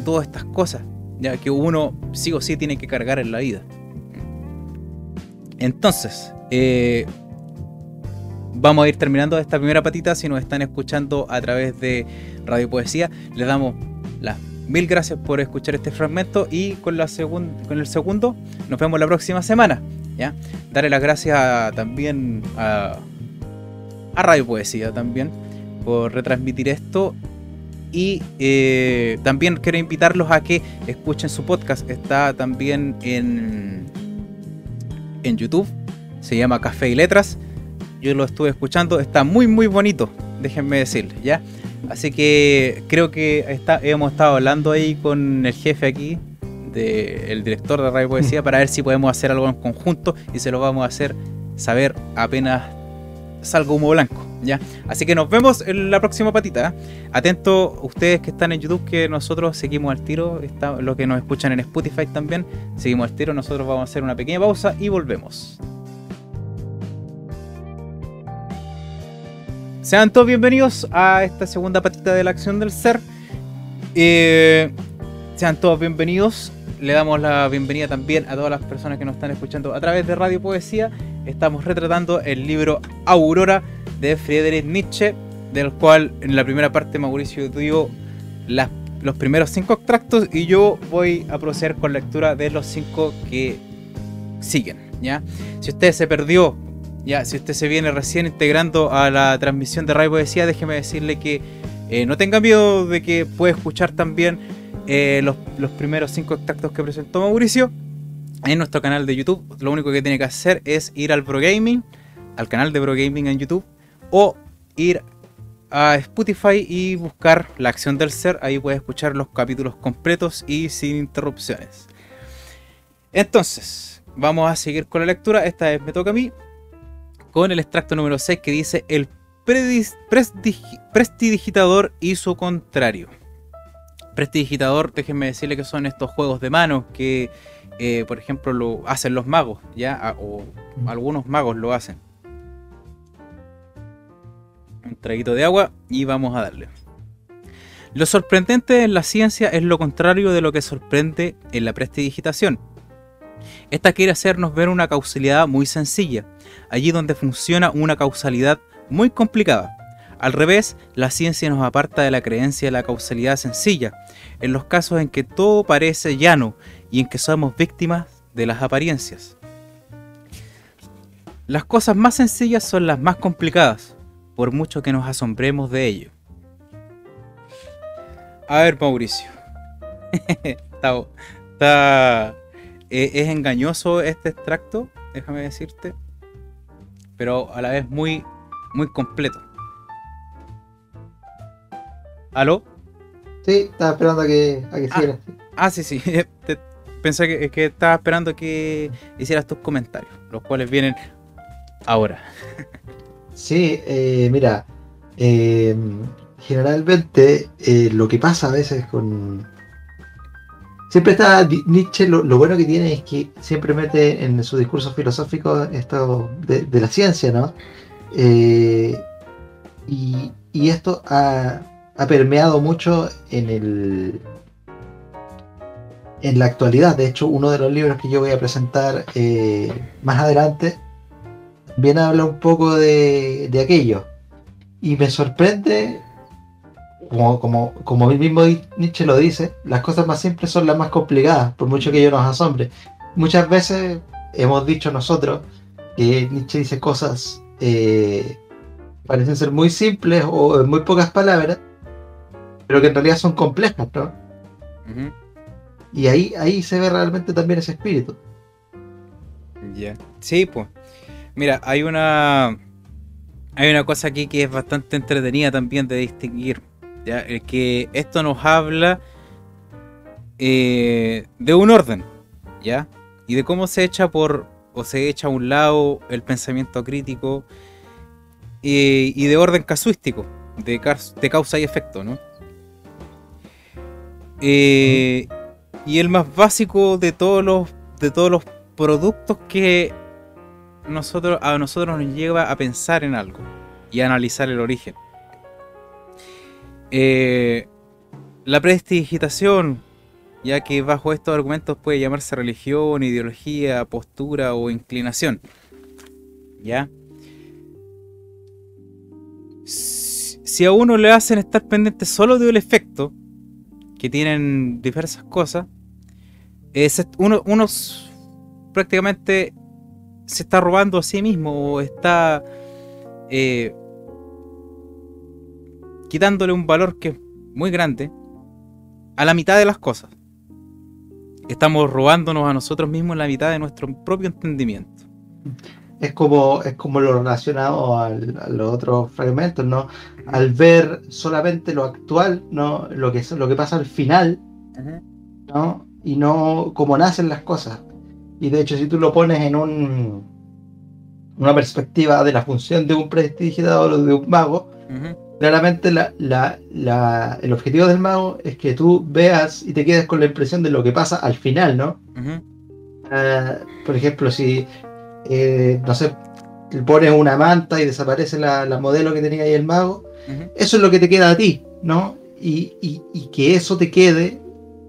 todas estas cosas, ya que uno sí o sí tiene que cargar en la vida. Entonces, eh, vamos a ir terminando esta primera patita. Si nos están escuchando a través de Radio Poesía, les damos las mil gracias por escuchar este fragmento y con, la con el segundo nos vemos la próxima semana. ¿ya? Darle las gracias también a, Radio Poesía también por retransmitir esto y eh, también quiero invitarlos a que escuchen su podcast. Está también en, en YouTube. Se llama Café y Letras yo lo estuve escuchando, está muy muy bonito, déjenme decirles, ¿ya? Así que creo que está, hemos estado hablando ahí con el jefe aquí, de, el director de Radio Poesía, para ver si podemos hacer algo en conjunto y se lo vamos a hacer saber apenas salga humo blanco, ¿ya? Así que nos vemos en la próxima patita. ¿eh? Atento ustedes que están en YouTube, que nosotros seguimos al tiro, está, los que nos escuchan en Spotify también, seguimos al tiro, nosotros vamos a hacer una pequeña pausa y volvemos. Sean todos bienvenidos a esta segunda patita de la acción del ser. Eh, sean todos bienvenidos. Le damos la bienvenida también a todas las personas que nos están escuchando a través de Radio Poesía estamos retratando el libro Aurora de Friedrich Nietzsche, del cual en la primera parte Mauricio dio los primeros cinco extractos y yo voy a proceder con lectura de los cinco que siguen. ¿ya? Si usted se perdió, ya, si usted se viene recién integrando a la transmisión de Radio Poesía, déjeme decirle que eh, no tenga miedo de que puede escuchar también eh, los, los primeros cinco extractos que presentó Mauricio en nuestro canal de YouTube. Lo único que tiene que hacer es ir al Pro Gaming, al canal de Pro Gaming en YouTube, o ir a Spotify y buscar la acción del ser. Ahí puedes escuchar los capítulos completos y sin interrupciones. Entonces, vamos a seguir con la lectura. Esta vez me toca a mí con el extracto número 6 que dice el prestidigitador y su contrario. Prestidigitador, déjenme decirle que son estos juegos de manos que, eh, por ejemplo, lo hacen los magos, ¿ya? O algunos magos lo hacen un traguito de agua y vamos a darle. Lo sorprendente en la ciencia es lo contrario de lo que sorprende en la prestidigitación. Esta quiere hacernos ver una causalidad muy sencilla, allí donde funciona una causalidad muy complicada. Al revés, la ciencia nos aparta de la creencia de la causalidad sencilla, en los casos en que todo parece llano y en que somos víctimas de las apariencias. Las cosas más sencillas son las más complicadas, por mucho que nos asombremos de ello. A ver, Mauricio. [laughs] está, eh, es engañoso este extracto, déjame decirte, pero a la vez muy, muy completo. ¿Aló? Sí, estaba esperando a que, a que ah, ah, sí, sí. [laughs] pensé que, que estaba esperando que hicieras tus comentarios, los cuales vienen ahora. Sí, eh, mira, eh, generalmente eh, lo que pasa a veces con... Siempre está Nietzsche, lo, bueno que tiene es que siempre mete en su discurso filosófico esto de, la ciencia, ¿no? Y, esto ha, permeado mucho en el, en la actualidad. De hecho, uno de los libros que yo voy a presentar más adelante bien habla un poco de, aquello. Y me sorprende, como, como, como mismo Nietzsche lo dice, las cosas más simples son las más complicadas, por mucho que ello nos asombre. Muchas veces hemos dicho nosotros que Nietzsche dice cosas eh, parecen ser muy simples o en muy pocas palabras, pero que en realidad son complejas, ¿no? Y ahí, ahí se ve realmente también ese espíritu. Ya. Sí, pues. Mira, hay una. Hay una cosa aquí que es bastante entretenida también de distinguir. ¿ya? que esto nos habla eh, de un orden, ¿ya? Y de cómo se echa por. o se echa a un lado el pensamiento crítico. y de orden casuístico, de, de, causa y efecto, ¿no? Eh, y el más básico de todos los. de todos los productos que nosotros, a nosotros nos lleva a pensar en algo y a analizar el origen. Eh, la prestidigitación, ya que bajo estos argumentos puede llamarse religión, ideología, postura o inclinación. ¿Ya? Si a uno le hacen estar pendiente solo del efecto, que tienen diversas cosas, es uno, unos prácticamente se está robando a sí mismo o está eh, quitándole un valor que es muy grande a la mitad de las cosas. Estamos robándonos a nosotros mismos la mitad de nuestro propio entendimiento. Es como, es como lo relacionado a los otros fragmentos, ¿no? Al ver solamente lo actual, ¿no? Lo que, lo que pasa al final, ¿no? Y no cómo nacen las cosas. Y de hecho, si tú lo pones en un, una perspectiva de la función de un prestidigitador o de un mago, claramente el objetivo del mago es que tú veas y te quedes con la impresión de lo que pasa al final, ¿no? Ah, por ejemplo, si, eh, no sé, pones una manta y desaparece la, modelo que tenía ahí el mago, eso es lo que te queda a ti, ¿no? Y, y, que eso te quede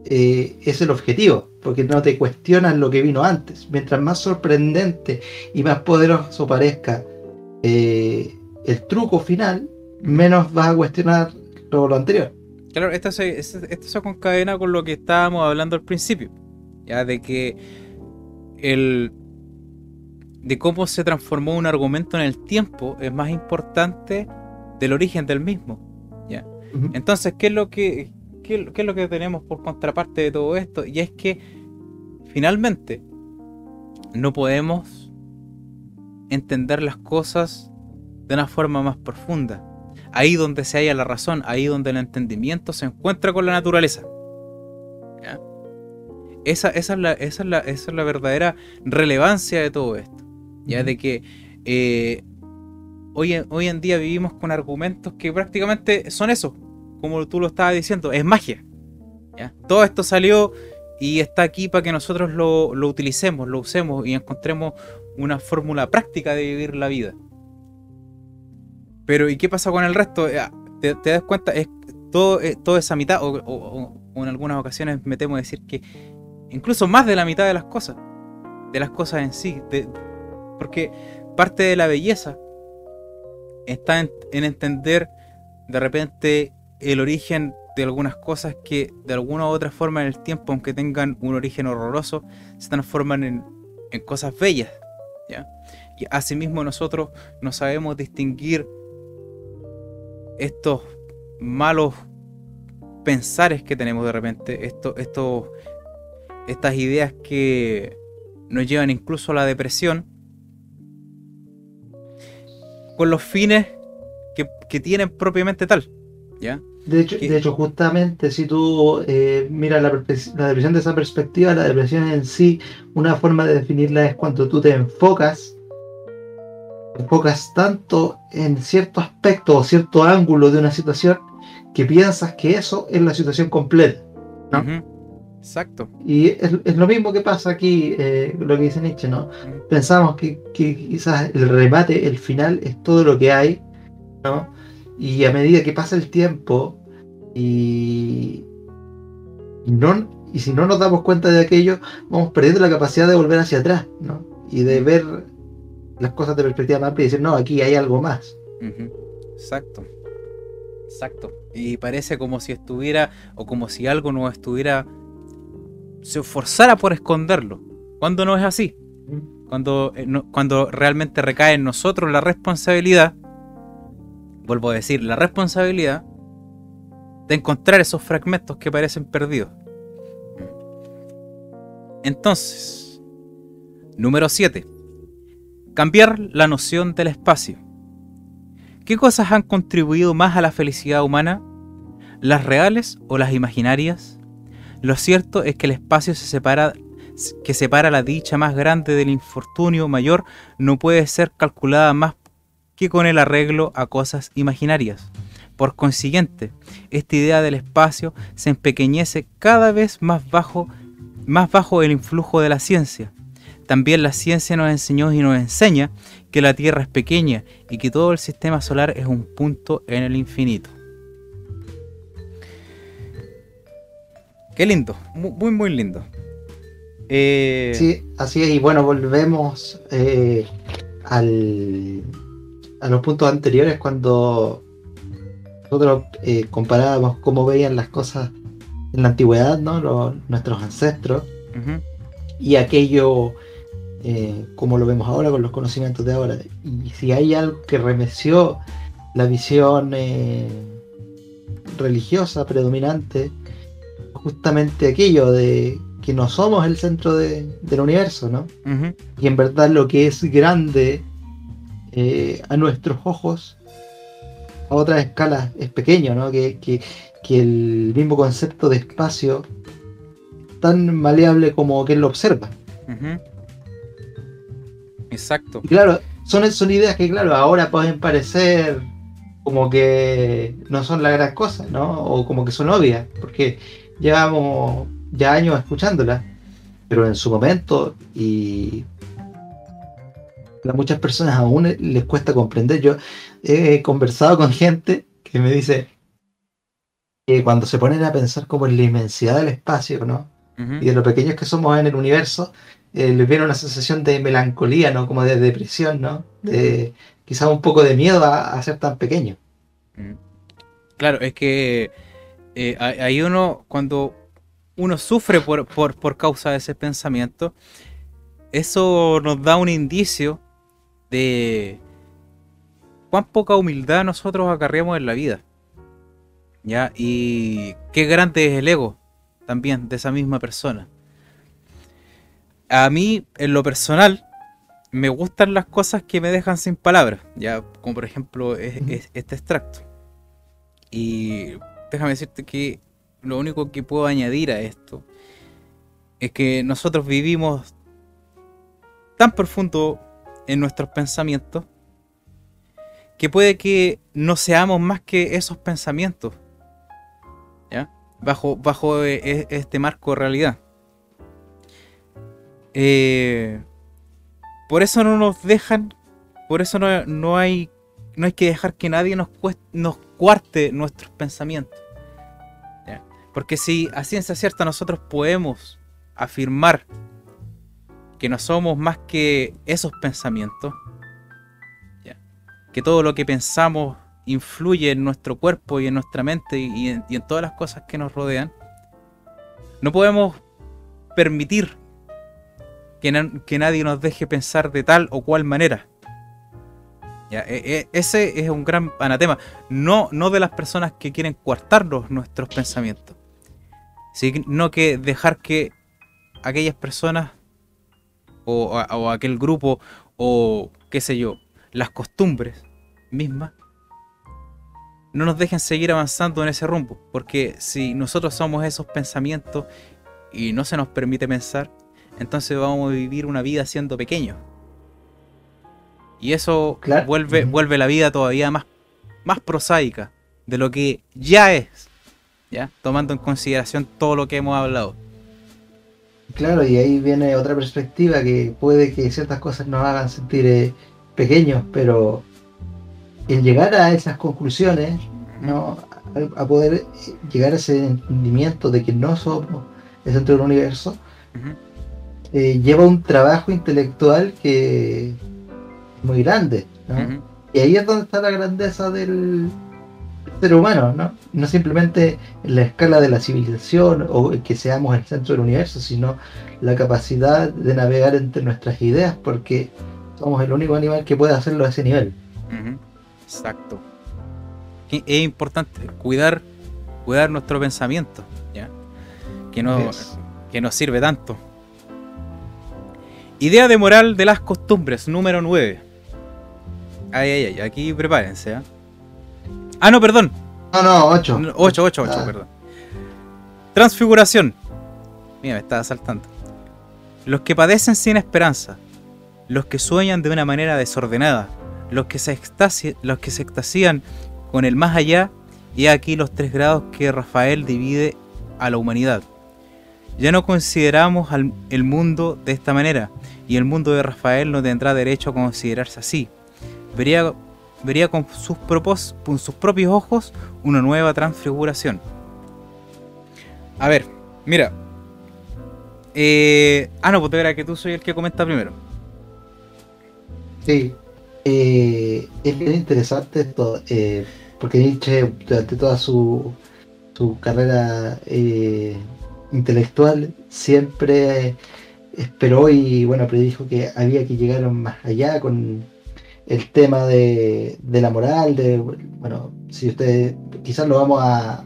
eh, es el objetivo, porque no te cuestionas lo que vino antes. Mientras más sorprendente y más poderoso parezca eh, el truco final, menos vas a cuestionar todo lo anterior. Claro, esto se, esto se concadena con lo que estábamos hablando al principio, ya de que el de cómo se transformó un argumento en el tiempo es más importante del origen del mismo. ¿ya? Entonces, ¿qué es, lo que, qué, es lo que tenemos por contraparte de todo esto? Y es que finalmente no podemos entender las cosas de una forma más profunda. Ahí donde se halla la razón, ahí donde el entendimiento se encuentra con la naturaleza. Esa, esa, es la, esa, es la, esa, es la, verdadera relevancia de todo esto. Ya de que eh, hoy, en, hoy en día vivimos con argumentos que prácticamente son eso, como tú lo estabas diciendo, es magia. Todo esto salió y está aquí para que nosotros lo, lo utilicemos, lo usemos y encontremos una fórmula práctica de vivir la vida. Pero ¿y qué pasa con el resto? Eh, ¿Te, das cuenta? Es todo, eh, toda esa mitad, o, en algunas ocasiones me temo decir que incluso más de la mitad de las cosas, de las cosas en sí, porque parte de la belleza está en, entender de repente el origen de algunas cosas que de alguna u otra forma en el tiempo, aunque tengan un origen horroroso, se transforman en, en cosas bellas. ¿ya? Y asimismo nosotros no sabemos distinguir estos malos pensares que tenemos de repente, estas ideas que nos llevan incluso a la depresión, con los fines que, tienen propiamente tal. ¿ya? De hecho, de hecho, justamente si tú eh, miras la, la, depresión de esa perspectiva, la depresión en sí, una forma de definirla es cuando tú te enfocas, enfocas tanto en cierto aspecto o cierto ángulo de una situación que piensas que eso es la situación completa. Exacto. Y es, lo mismo que pasa aquí, eh, lo que dice Nietzsche, ¿no? Pensamos que, quizás el remate, el final, es todo lo que hay, ¿no? Y a medida que pasa el tiempo y, no, y si no nos damos cuenta de aquello, vamos perdiendo la capacidad de volver hacia atrás, ¿no? Y de ver las cosas de perspectiva más amplia y decir, no, aquí hay algo más. Exacto. Exacto. Y parece como si estuviera, o como si algo no estuviera se esforzara por esconderlo. Cuando no es así. Cuando, eh, cuando realmente recae en nosotros la responsabilidad, vuelvo a decir, la responsabilidad de encontrar esos fragmentos que parecen perdidos. Entonces, número 7. Cambiar la noción del espacio. ¿Qué cosas han contribuido más a la felicidad humana? ¿Las reales o las imaginarias? Lo cierto es que el espacio que separa la dicha más grande del infortunio mayor no puede ser calculada más que con el arreglo a cosas imaginarias. Por consiguiente, esta idea del espacio se empequeñece cada vez más bajo, más bajo el influjo de la ciencia. También la ciencia nos enseñó y nos enseña que la Tierra es pequeña y que todo el sistema solar es un punto en el infinito. Qué lindo, muy, muy lindo. Eh, sí, así es, y bueno, volvemos eh, al, a los puntos anteriores cuando nosotros eh, comparábamos cómo veían las cosas en la antigüedad, ¿no? nuestros ancestros, y aquello como lo vemos ahora con los conocimientos de ahora. Y si hay algo que remeció la visión religiosa predominante, justamente aquello de que no somos el centro del universo, ¿no? Y en verdad lo que es grande eh, a nuestros ojos, a otras escalas es pequeño, ¿no? Que, el mismo concepto de espacio tan maleable como quien lo observa. Exacto. claro, son, son ideas que, claro, ahora pueden parecer como que no son la gran cosa, ¿no? O como que son obvias, porque llevamos ya años escuchándola, pero en su momento y a muchas personas aún les cuesta comprender. Yo he conversado con gente que me dice, que cuando se ponen a pensar como en la inmensidad del espacio, ¿no? Y de lo pequeños que somos en el universo, eh, les viene una sensación de melancolía, ¿no? Como de depresión, ¿no? De quizás un poco de miedo a, ser tan pequeño. Claro, es que eh, hay uno, cuando uno sufre por, por, causa de ese pensamiento, eso nos da un indicio de cuán poca humildad nosotros acarreamos en la vida. ¿Ya? Y qué grande es el ego también de esa misma persona. A mí, en lo personal, me gustan las cosas que me dejan sin palabras, ya como por ejemplo este extracto. Y déjame decirte que lo único que puedo añadir a esto es que nosotros vivimos tan profundo en nuestros pensamientos que puede que no seamos más que esos pensamientos, ¿ya? Bajo, bajo e, e, este marco de realidad. Eh, por eso no nos dejan, por eso no, hay, no hay que dejar que nadie nos cuarte nuestros pensamientos. Porque si a ciencia cierta nosotros podemos afirmar que no somos más que esos pensamientos, que todo lo que pensamos influye en nuestro cuerpo y en nuestra mente y en, todas las cosas que nos rodean, no podemos permitir que, nadie nos deje pensar de tal o cual manera. E, e, ese es un gran anatema. No, no de las personas que quieren coartarnos nuestros pensamientos, sino que dejar que aquellas personas o, o aquel grupo o qué sé yo, las costumbres mismas, no nos dejen seguir avanzando en ese rumbo. Porque si nosotros somos esos pensamientos y no se nos permite pensar, entonces vamos a vivir una vida siendo pequeños. Y eso vuelve, vuelve la vida todavía más, más prosaica de lo que ya es, ¿ya? tomando en consideración todo lo que hemos hablado. Claro, y ahí viene otra perspectiva que puede que ciertas cosas nos hagan sentir eh, pequeños, pero el llegar a esas conclusiones, ¿no? a, poder llegar a ese entendimiento de que no somos el centro del universo, eh, lleva un trabajo intelectual que es muy grande. Y ahí es donde está la grandeza del ser humano, ¿no? No simplemente en la escala de la civilización o que seamos el centro del universo, sino la capacidad de navegar entre nuestras ideas, porque somos el único animal que puede hacerlo a ese nivel. Exacto. Es importante cuidar, cuidar nuestro pensamiento, ¿ya? Que, no, que nos sirve tanto. Idea de moral de las costumbres, número 9. Ay, ay, ay, aquí prepárense. ¿eh? Ah, no, perdón. No, no, 8. 8, 8, 8, perdón. Transfiguración. Mira, me estaba saltando. Los que padecen sin esperanza, los que sueñan de una manera desordenada, los que se, los que se extasían con el más allá, y aquí los tres grados que Rafael divide a la humanidad. Ya no consideramos al, el mundo de esta manera, y el mundo de Rafael no tendrá derecho a considerarse así. Vería, vería con, sus con sus propios ojos una nueva transfiguración. A ver, mira. Eh, ah, no, pues te verá que tú soy el que comenta primero. Sí. Eh, es bien interesante esto, eh, porque Nietzsche durante toda su, su carrera eh, intelectual siempre esperó y bueno, predijo que había que llegar más allá con el tema de, la moral, de bueno, si ustedes quizás lo vamos a,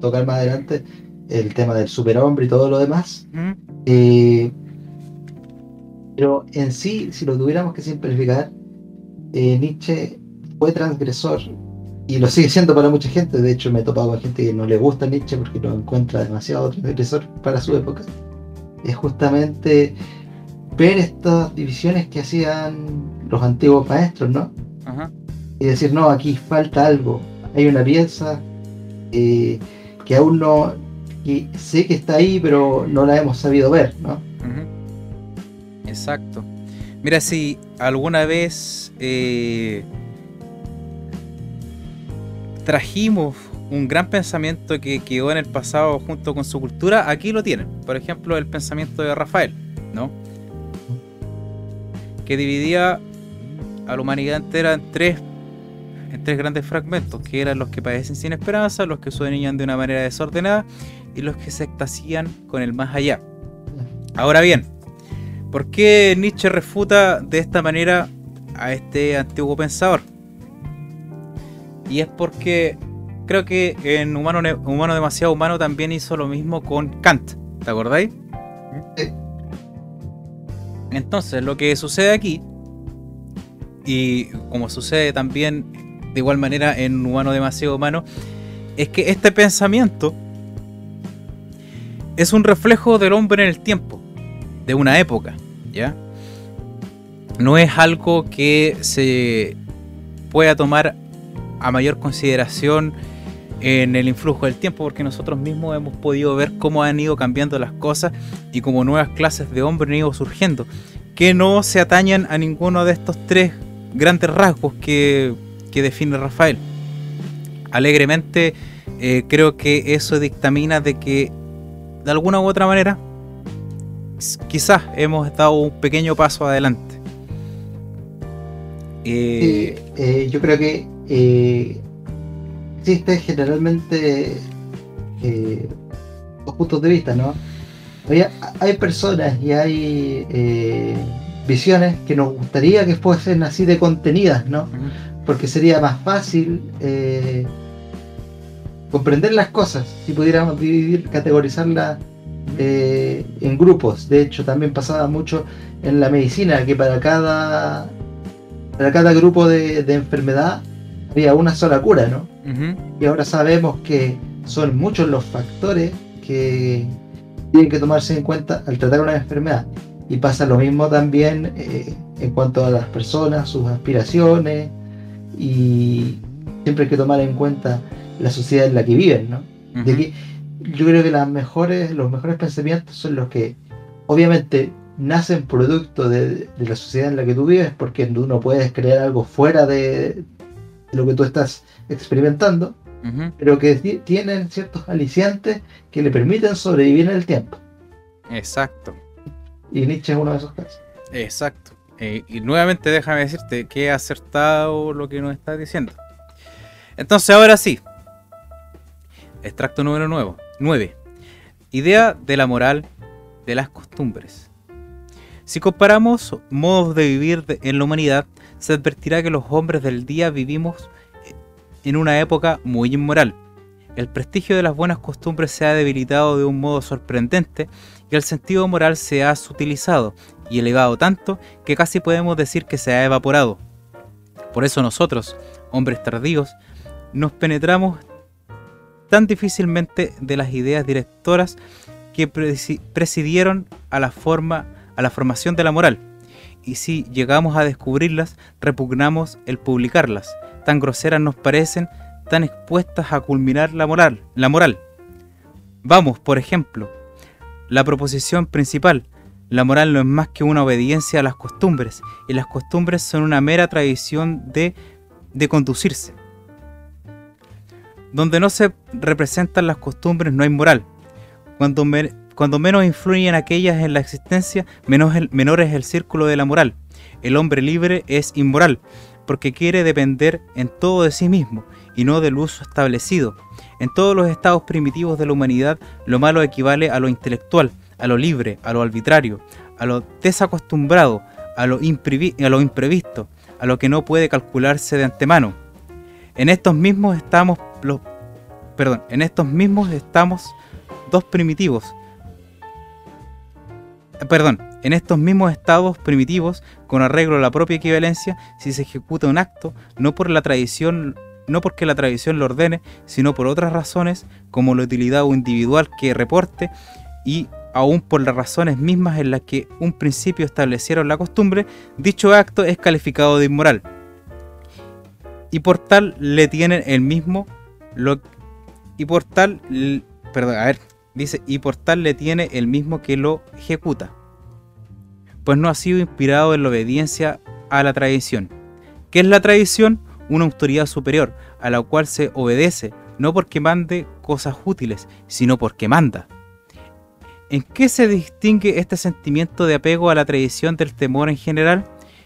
tocar más adelante, el tema del superhombre y todo lo demás. Eh, pero en sí, si lo tuviéramos que simplificar, eh, Nietzsche fue transgresor y lo sigue siendo para mucha gente. De hecho, me he topado con gente que no le gusta Nietzsche porque lo encuentra demasiado transgresor para su época. Es justamente ver estas divisiones que hacían los antiguos maestros, ¿no? Y decir, no, aquí falta algo. Hay una pieza eh, que aún no. Que sé que está ahí, pero no la hemos sabido ver, ¿no? Exacto. Mira, si alguna vez eh, trajimos un gran pensamiento que quedó en el pasado junto con su cultura, aquí lo tienen. Por ejemplo, el pensamiento de Rafael, ¿no? Que dividía a la humanidad entera en tres, en tres grandes fragmentos, que eran los que padecen sin esperanza, los que sueñan de una manera desordenada y los que se extasían con el más allá. Ahora bien, ¿por qué Nietzsche refuta de esta manera a este antiguo pensador? Y es porque creo que en Humano, Humano Demasiado Humano también hizo lo mismo con Kant. ¿Te acordáis? Entonces, lo que sucede aquí, y como sucede también de igual manera en Humano Demasiado Humano, es que este pensamiento es un reflejo del hombre en el tiempo, de una época, ¿ya? No es algo que se pueda tomar a mayor consideración en el influjo del tiempo, porque nosotros mismos hemos podido ver cómo han ido cambiando las cosas y cómo nuevas clases de hombres han ido surgiendo, que no se atañan a ninguno de estos tres grandes rasgos que, define Rafael. Alegremente eh, creo que eso dictamina de que de alguna u otra manera quizás hemos dado un pequeño paso adelante. Eh, eh, yo creo que existe generalmente eh, dos puntos de vista, ¿no? Hay, personas y hay eh, visiones que nos gustaría que fuesen así de contenidas, ¿no? Porque sería más fácil eh, comprender las cosas si pudiéramos dividir, categorizarlas en grupos. De hecho, también pasaba mucho en la medicina que para cada, para cada grupo de, de enfermedad había una sola cura, ¿no? Y ahora sabemos que son muchos los factores que tienen que tomarse en cuenta al tratar una enfermedad. Y pasa lo mismo también eh, en cuanto a las personas, sus aspiraciones, y siempre hay que tomar en cuenta la sociedad en la que viven, ¿no? yo creo que las mejores, los mejores pensamientos son los que obviamente nacen producto de, de, la sociedad en la que tú vives, porque tú no puedes crear algo fuera de, lo que tú estás experimentando, pero que tienen ciertos aliciantes que le permiten sobrevivir en el tiempo. Exacto. Y Nietzsche es uno de esos casos. Exacto. Eh, y nuevamente déjame decirte que he acertado lo que nos estás diciendo. Entonces ahora sí. Extracto número 9. 9. Idea de la moral de las costumbres. Si comparamos modos de vivir en la humanidad, se advertirá que los hombres del día vivimos en una época muy inmoral. El prestigio de las buenas costumbres se ha debilitado de un modo sorprendente y el sentido moral se ha sutilizado y elevado tanto que casi podemos decir que se ha evaporado. Por eso nosotros, hombres tardíos, nos penetramos tan difícilmente de las ideas directoras que presidieron a la, forma, a la formación de la moral y si llegamos a descubrirlas, repugnamos el publicarlas. Tan groseras nos parecen, tan expuestas a culminar la moral. La moral. Vamos, por ejemplo, la proposición principal. La moral no es más que una obediencia a las costumbres, y las costumbres son una mera tradición de, de conducirse. Donde no se representan las costumbres no hay moral. Cuando, me, cuando menos influyen aquellas en la existencia, menor es el círculo de la moral. El hombre libre es inmoral, porque quiere depender en todo de sí mismo y no del uso establecido. En todos los estados primitivos de la humanidad, lo malo equivale a lo intelectual, a lo libre, a lo arbitrario, a lo desacostumbrado, a lo, a lo imprevisto, a lo que no puede calcularse de antemano. En estos mismos estamos perdón, en estos mismos estamos dos primitivos, perdón, en estos mismos estados primitivos, con arreglo a la propia equivalencia, si se ejecuta un acto, no por la tradición, no porque la tradición lo ordene, sino por otras razones, como la utilidad o individual que reporte, y aún por las razones mismas en las que un principio establecieron la costumbre, dicho acto es calificado de inmoral. Y por tal le tienen el mismo lo, y por tal perdón, a ver, Dice, y por tal le tiene el mismo que lo ejecuta, pues no ha sido inspirado en la obediencia a la tradición. ¿Qué es la tradición? Una autoridad superior, a la cual se obedece, no porque mande cosas útiles, sino porque manda. ¿En qué se distingue este sentimiento de apego a la tradición del temor en general?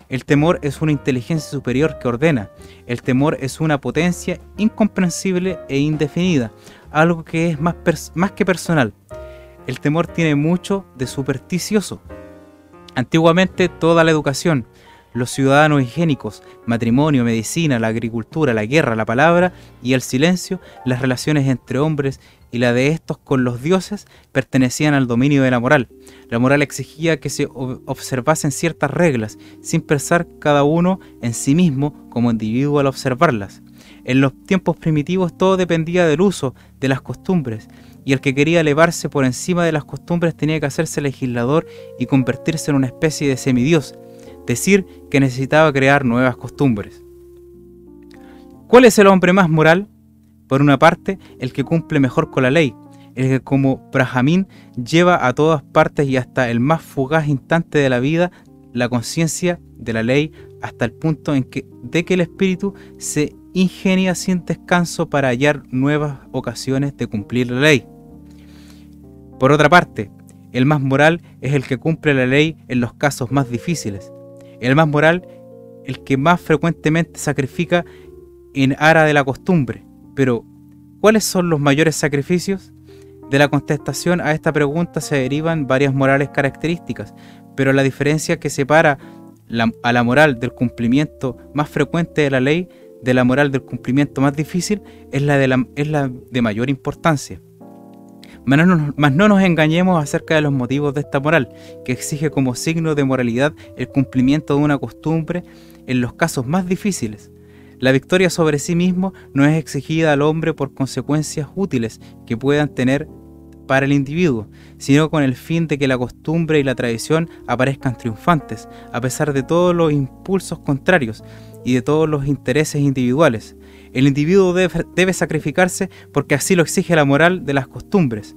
El temor es una inteligencia superior que ordena. El temor es una potencia incomprensible e indefinida, algo que es más, que personal. El temor tiene mucho de supersticioso. Antiguamente toda la educación, los ciudadanos higiénicos, matrimonio, medicina, la agricultura, la guerra, la palabra y el silencio, las relaciones entre hombres y la de estos con los dioses pertenecían al dominio de la moral. La moral exigía que se observasen ciertas reglas, sin pensar cada uno en sí mismo como individuo al observarlas. En los tiempos primitivos todo dependía del uso de las costumbres, y el que quería elevarse por encima de las costumbres tenía que hacerse legislador y convertirse en una especie de semidios, decir que necesitaba crear nuevas costumbres. ¿Cuál es el hombre más moral? Por una parte, el que cumple mejor con la ley, el que como Brahmin lleva a todas partes y hasta el más fugaz instante de la vida la conciencia de la ley hasta el punto en que de que el espíritu se ingenia sin descanso para hallar nuevas ocasiones de cumplir la ley. Por otra parte, el más moral es el que cumple la ley en los casos más difíciles. El más moral, el que más frecuentemente sacrifica en ara de la costumbre, pero, ¿cuáles son los mayores sacrificios? De la contestación a esta pregunta se derivan varias morales características, pero la diferencia que separa a la moral del cumplimiento más frecuente de la ley de la moral del cumplimiento más difícil es la de, mayor importancia. Mas no nos engañemos acerca de los motivos de esta moral, que exige como signo de moralidad el cumplimiento de una costumbre en los casos más difíciles, la victoria sobre sí mismo no es exigida al hombre por consecuencias útiles que puedan tener para el individuo, sino con el fin de que la costumbre y la tradición aparezcan triunfantes, a pesar de todos los impulsos contrarios y de todos los intereses individuales. El individuo debe, sacrificarse porque así lo exige la moral de las costumbres.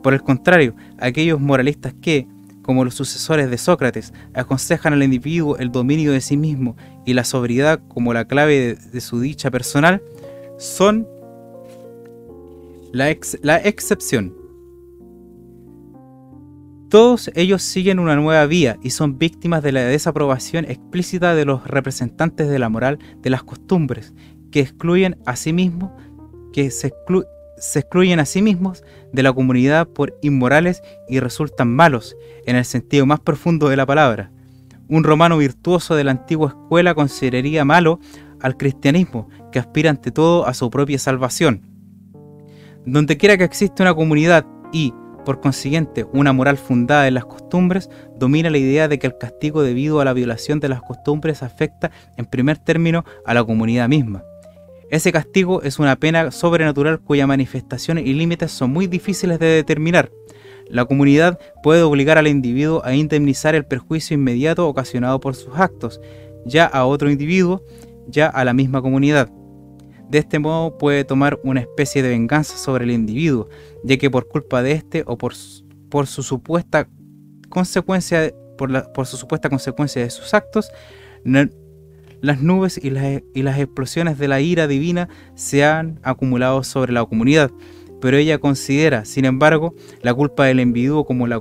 Por el contrario, aquellos moralistas que, como los sucesores de Sócrates, aconsejan al individuo el dominio de sí mismo y la sobriedad como la clave de, su dicha personal, son la, la excepción. Todos ellos siguen una nueva vía y son víctimas de la desaprobación explícita de los representantes de la moral de las costumbres, que excluyen a sí mismos, que se, se excluyen a sí mismos de la comunidad por inmorales y resultan malos, en el sentido más profundo de la palabra. Un romano virtuoso de la antigua escuela consideraría malo al cristianismo, que aspira ante todo a su propia salvación. Donde quiera que existe una comunidad y, por consiguiente, una moral fundada en las costumbres, domina la idea de que el castigo debido a la violación de las costumbres afecta en primer término a la comunidad misma. Ese castigo es una pena sobrenatural cuya manifestación y límites son muy difíciles de determinar. La comunidad puede obligar al individuo a indemnizar el perjuicio inmediato ocasionado por sus actos, ya a otro individuo, ya a la misma comunidad. De este modo puede tomar una especie de venganza sobre el individuo, ya que por culpa de este o por, por su supuesta consecuencia por, su supuesta consecuencia de sus actos, las nubes y las, explosiones de la ira divina se han acumulado sobre la comunidad, pero ella considera, sin embargo, la culpa del individuo como la,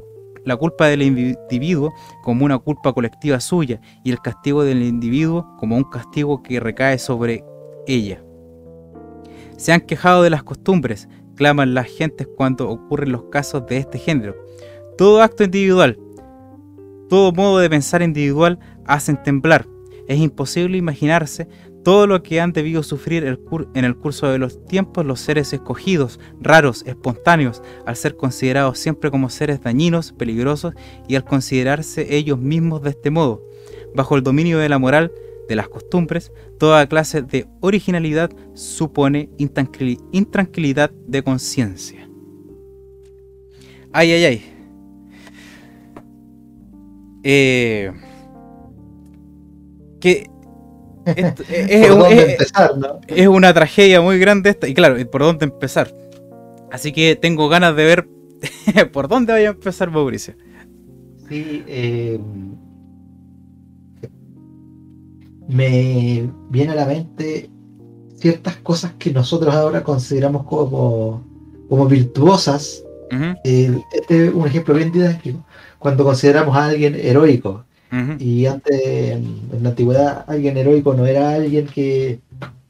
culpa del individuo como una culpa colectiva suya y el castigo del individuo como un castigo que recae sobre ella. Se han quejado de las costumbres, claman las gentes cuando ocurren los casos de este género. Todo acto individual, todo modo de pensar individual hacen temblar, es imposible imaginarse todo lo que han debido sufrir en el curso de los tiempos los seres escogidos, raros, espontáneos, al ser considerados siempre como seres dañinos, peligrosos y al considerarse ellos mismos de este modo. Bajo el dominio de la moral, de las costumbres, toda clase de originalidad supone intranquilidad de conciencia. Ay, ay, ay. Eh, que [laughs] es, una tragedia muy grande esta. Y claro, ¿por dónde empezar? Así que tengo ganas de ver [laughs] por dónde vaya a empezar Mauricio. Sí, eh, me viene a la mente ciertas cosas que nosotros ahora consideramos como, como virtuosas. este es un ejemplo bien didáctico. Cuando consideramos a alguien heroico, y antes en, la antigüedad alguien heroico no era alguien que,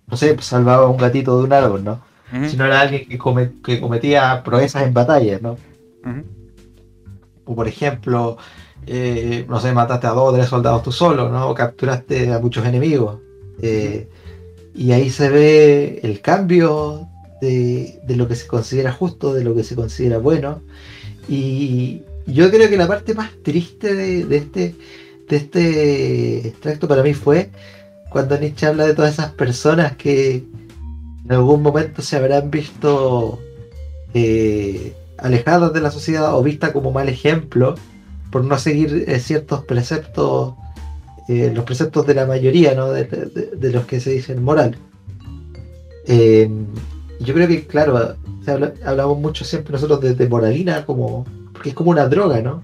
no sé, salvaba un gatito de un árbol, ¿no? Sino era alguien que, que cometía proezas en batalla, ¿no? O por ejemplo, eh, no sé, mataste a dos o tres soldados tú solo, ¿no? O capturaste a muchos enemigos. Eh, y ahí se ve el cambio de, lo que se considera justo, de lo que se considera bueno. Y yo creo que la parte más triste de, este, de este extracto para mí fue cuando Nietzsche habla de todas esas personas que en algún momento se habrán visto eh, alejadas de la sociedad o vistas como mal ejemplo por no seguir eh, ciertos preceptos eh, los preceptos de la mayoría, ¿no? de, los que se dicen moral. Eh, yo creo que, claro, hablamos mucho siempre nosotros de, moralina, como, porque es como una droga, ¿no?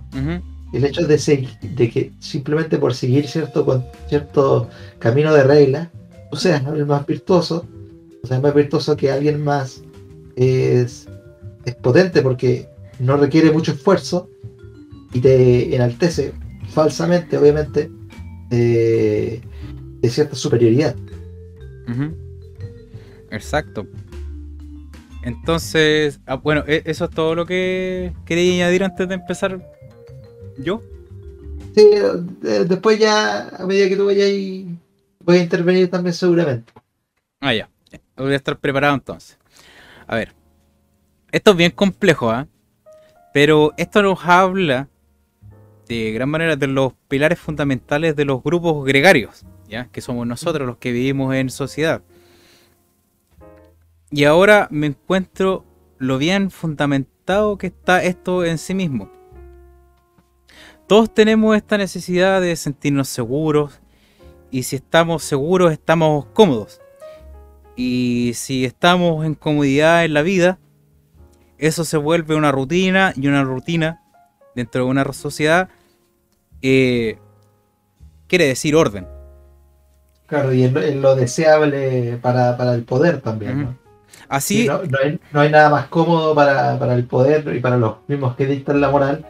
El hecho de, de que simplemente por seguir cierto, con cierto camino de regla, o sea, el más virtuoso, o sea, más virtuoso que alguien más es, es potente porque no requiere mucho esfuerzo y te enaltece falsamente, obviamente, de, cierta superioridad. Exacto. Entonces, ah, bueno, e, eso es todo lo que quería añadir antes de empezar yo. Sí, después ya, a medida que tú vayas ahí, voy a intervenir también seguramente. Ah, ya. Voy a estar preparado entonces. A ver. Esto es bien complejo, ¿ah? Pero esto nos habla de gran manera de los pilares fundamentales de los grupos gregarios, ¿ya? que somos nosotros los que vivimos en sociedad. Y ahora me encuentro lo bien fundamentado que está esto en sí mismo. Todos tenemos esta necesidad de sentirnos seguros y si estamos seguros estamos cómodos. Y si estamos en comodidad en la vida, eso se vuelve una rutina y una rutina dentro de una sociedad, eh, quiere decir orden. Claro, y es lo, deseable para, el poder también. Así. No, hay, nada más cómodo para, el poder y para los mismos que dictan la moral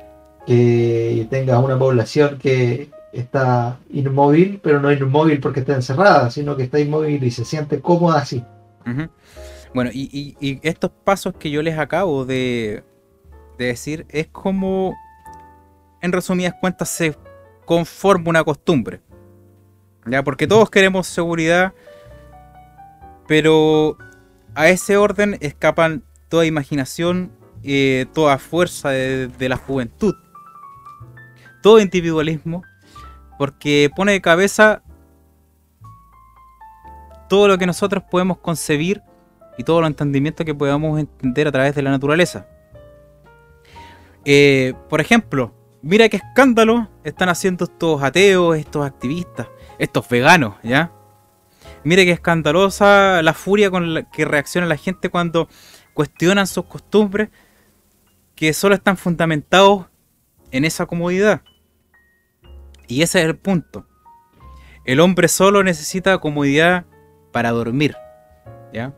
que tengas una población que está inmóvil, pero no inmóvil porque está encerrada, sino que está inmóvil y se siente cómoda así. Bueno, y, estos pasos que yo les acabo de, de decir es como en resumidas cuentas, se conforma una costumbre. ¿Ya? Porque todos queremos seguridad, pero a ese orden escapan toda imaginación, eh, toda fuerza de, la juventud, todo individualismo, porque pone de cabeza todo lo que nosotros podemos concebir y todo el entendimiento que podamos entender a través de la naturaleza. Eh, por ejemplo, mira qué escándalo están haciendo estos ateos, estos activistas, estos veganos, ¿ya? Mira qué escandalosa la furia con la que reacciona la gente cuando cuestionan sus costumbres que solo están fundamentados en esa comodidad. Y ese es el punto. El hombre solo necesita comodidad para dormir. ¿ya?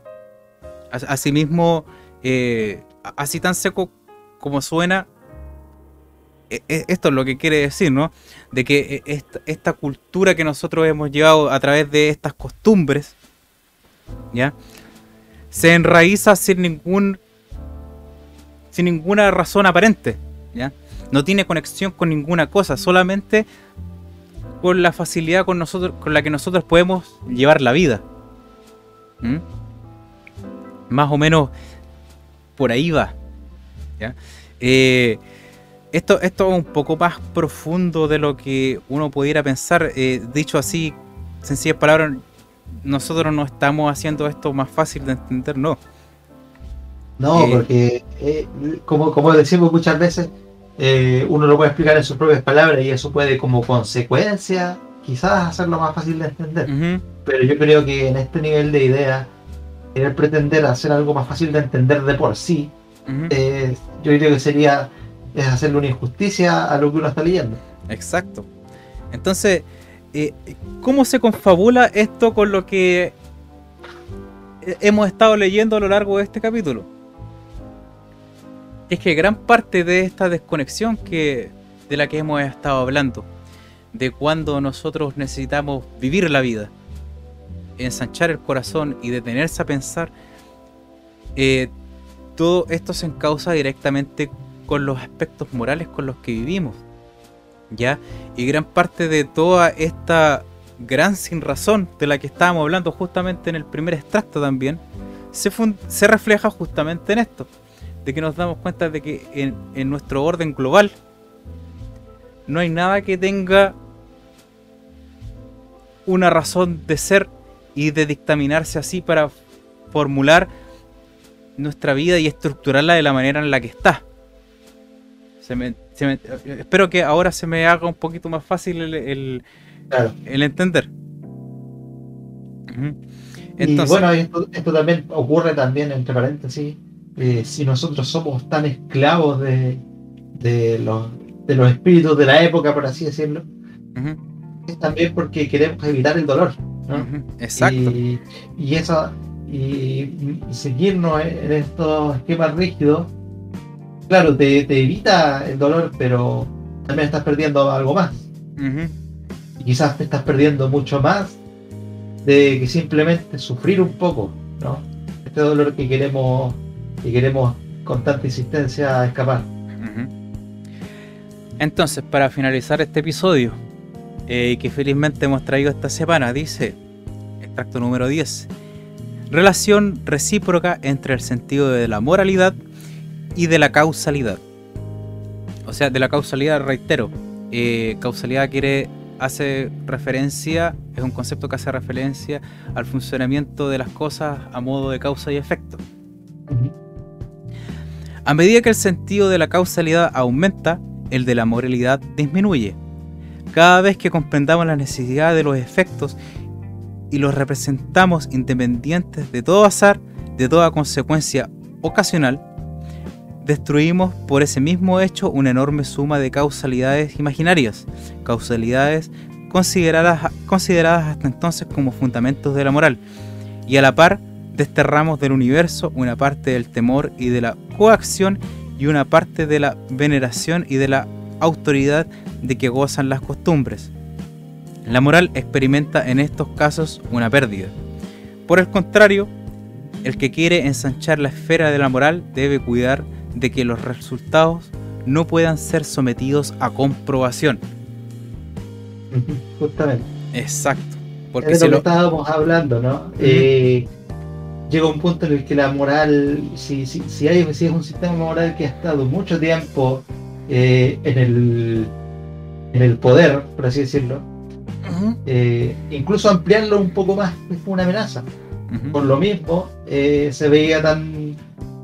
Asimismo, eh, así tan seco como suena, esto es lo que quiere decir, ¿no? De que e, esta, cultura que nosotros hemos llevado a través de estas costumbres, ¿ya? Se enraiza sin ningún sin ninguna razón aparente, ¿ya? No tiene conexión con ninguna cosa, solamente con la facilidad con nosotros con la que nosotros podemos llevar la vida. Más o menos por ahí va, ¿ya? Eh, esto, esto es un poco más profundo de lo que uno pudiera pensar. Eh, dicho así, sencillas palabras, nosotros no estamos haciendo esto más fácil de entender, no. No, eh, porque eh, como, como decimos muchas veces, uno lo puede explicar en sus propias palabras y eso puede como consecuencia quizás hacerlo más fácil de entender. Pero yo creo que en este nivel de idea, querer pretender hacer algo más fácil de entender de por sí, yo creo que sería es hacerle una injusticia a lo que uno está leyendo. Exacto. Entonces, eh, ¿cómo se confabula esto con lo que hemos estado leyendo a lo largo de este capítulo. Es que gran parte de esta desconexión que, de la que hemos estado hablando, de cuando nosotros necesitamos vivir la vida, ensanchar el corazón y detenerse a pensar, eh, todo esto se encausa directamente con los aspectos morales con los que vivimos. ¿Ya? Y gran parte de toda esta gran sin razón de la que estábamos hablando justamente en el primer extracto también, se, se refleja justamente en esto, de que nos damos cuenta de que en, en nuestro orden global no hay nada que tenga una razón de ser y de dictaminarse así para formular nuestra vida y estructurarla de la manera en la que está. Espero que ahora se me haga un poquito más fácil el, el, entender. Entonces, y bueno, esto, también ocurre también, entre paréntesis, eh, si nosotros somos tan esclavos de, de, los, de los espíritus de la época, por así decirlo, es también porque queremos evitar el dolor. Exacto. Y, y, y, seguirnos en estos esquemas rígidos, claro, te, evita el dolor, pero también estás perdiendo algo más. Y quizás te estás perdiendo mucho más de que simplemente sufrir un poco, ¿no? Este dolor que queremos, que queremos con tanta insistencia escapar. Entonces, para finalizar este episodio, eh, que felizmente hemos traído esta semana, dice, extracto número 10, relación recíproca entre el sentido de la moralidad y de la causalidad. O sea, de la causalidad, reitero, eh, causalidad quiere, hace referencia, es un concepto que hace referencia al funcionamiento de las cosas a modo de causa y efecto. A medida que el sentido de la causalidad aumenta, el de la moralidad disminuye. Cada vez que comprendamos la necesidad de los efectos y los representamos independientes de todo azar, de toda consecuencia ocasional, destruimos por ese mismo hecho una enorme suma de causalidades imaginarias, causalidades consideradas, consideradas hasta entonces como fundamentos de la moral, y a la par desterramos del universo una parte del temor y de la coacción y una parte de la veneración y de la autoridad de que gozan las costumbres. La moral experimenta en estos casos una pérdida. Por el contrario, el que quiere ensanchar la esfera de la moral debe cuidar de que los resultados no puedan ser sometidos a comprobación. Justamente. Exacto. Porque es lo que estábamos hablando, ¿no? Eh, llega un punto en el que la moral, si, si, si, hay, si es un sistema moral que ha estado mucho tiempo eh, en, el, en el poder, por así decirlo, eh, incluso ampliarlo un poco más es una amenaza. Por lo mismo, se veía tan,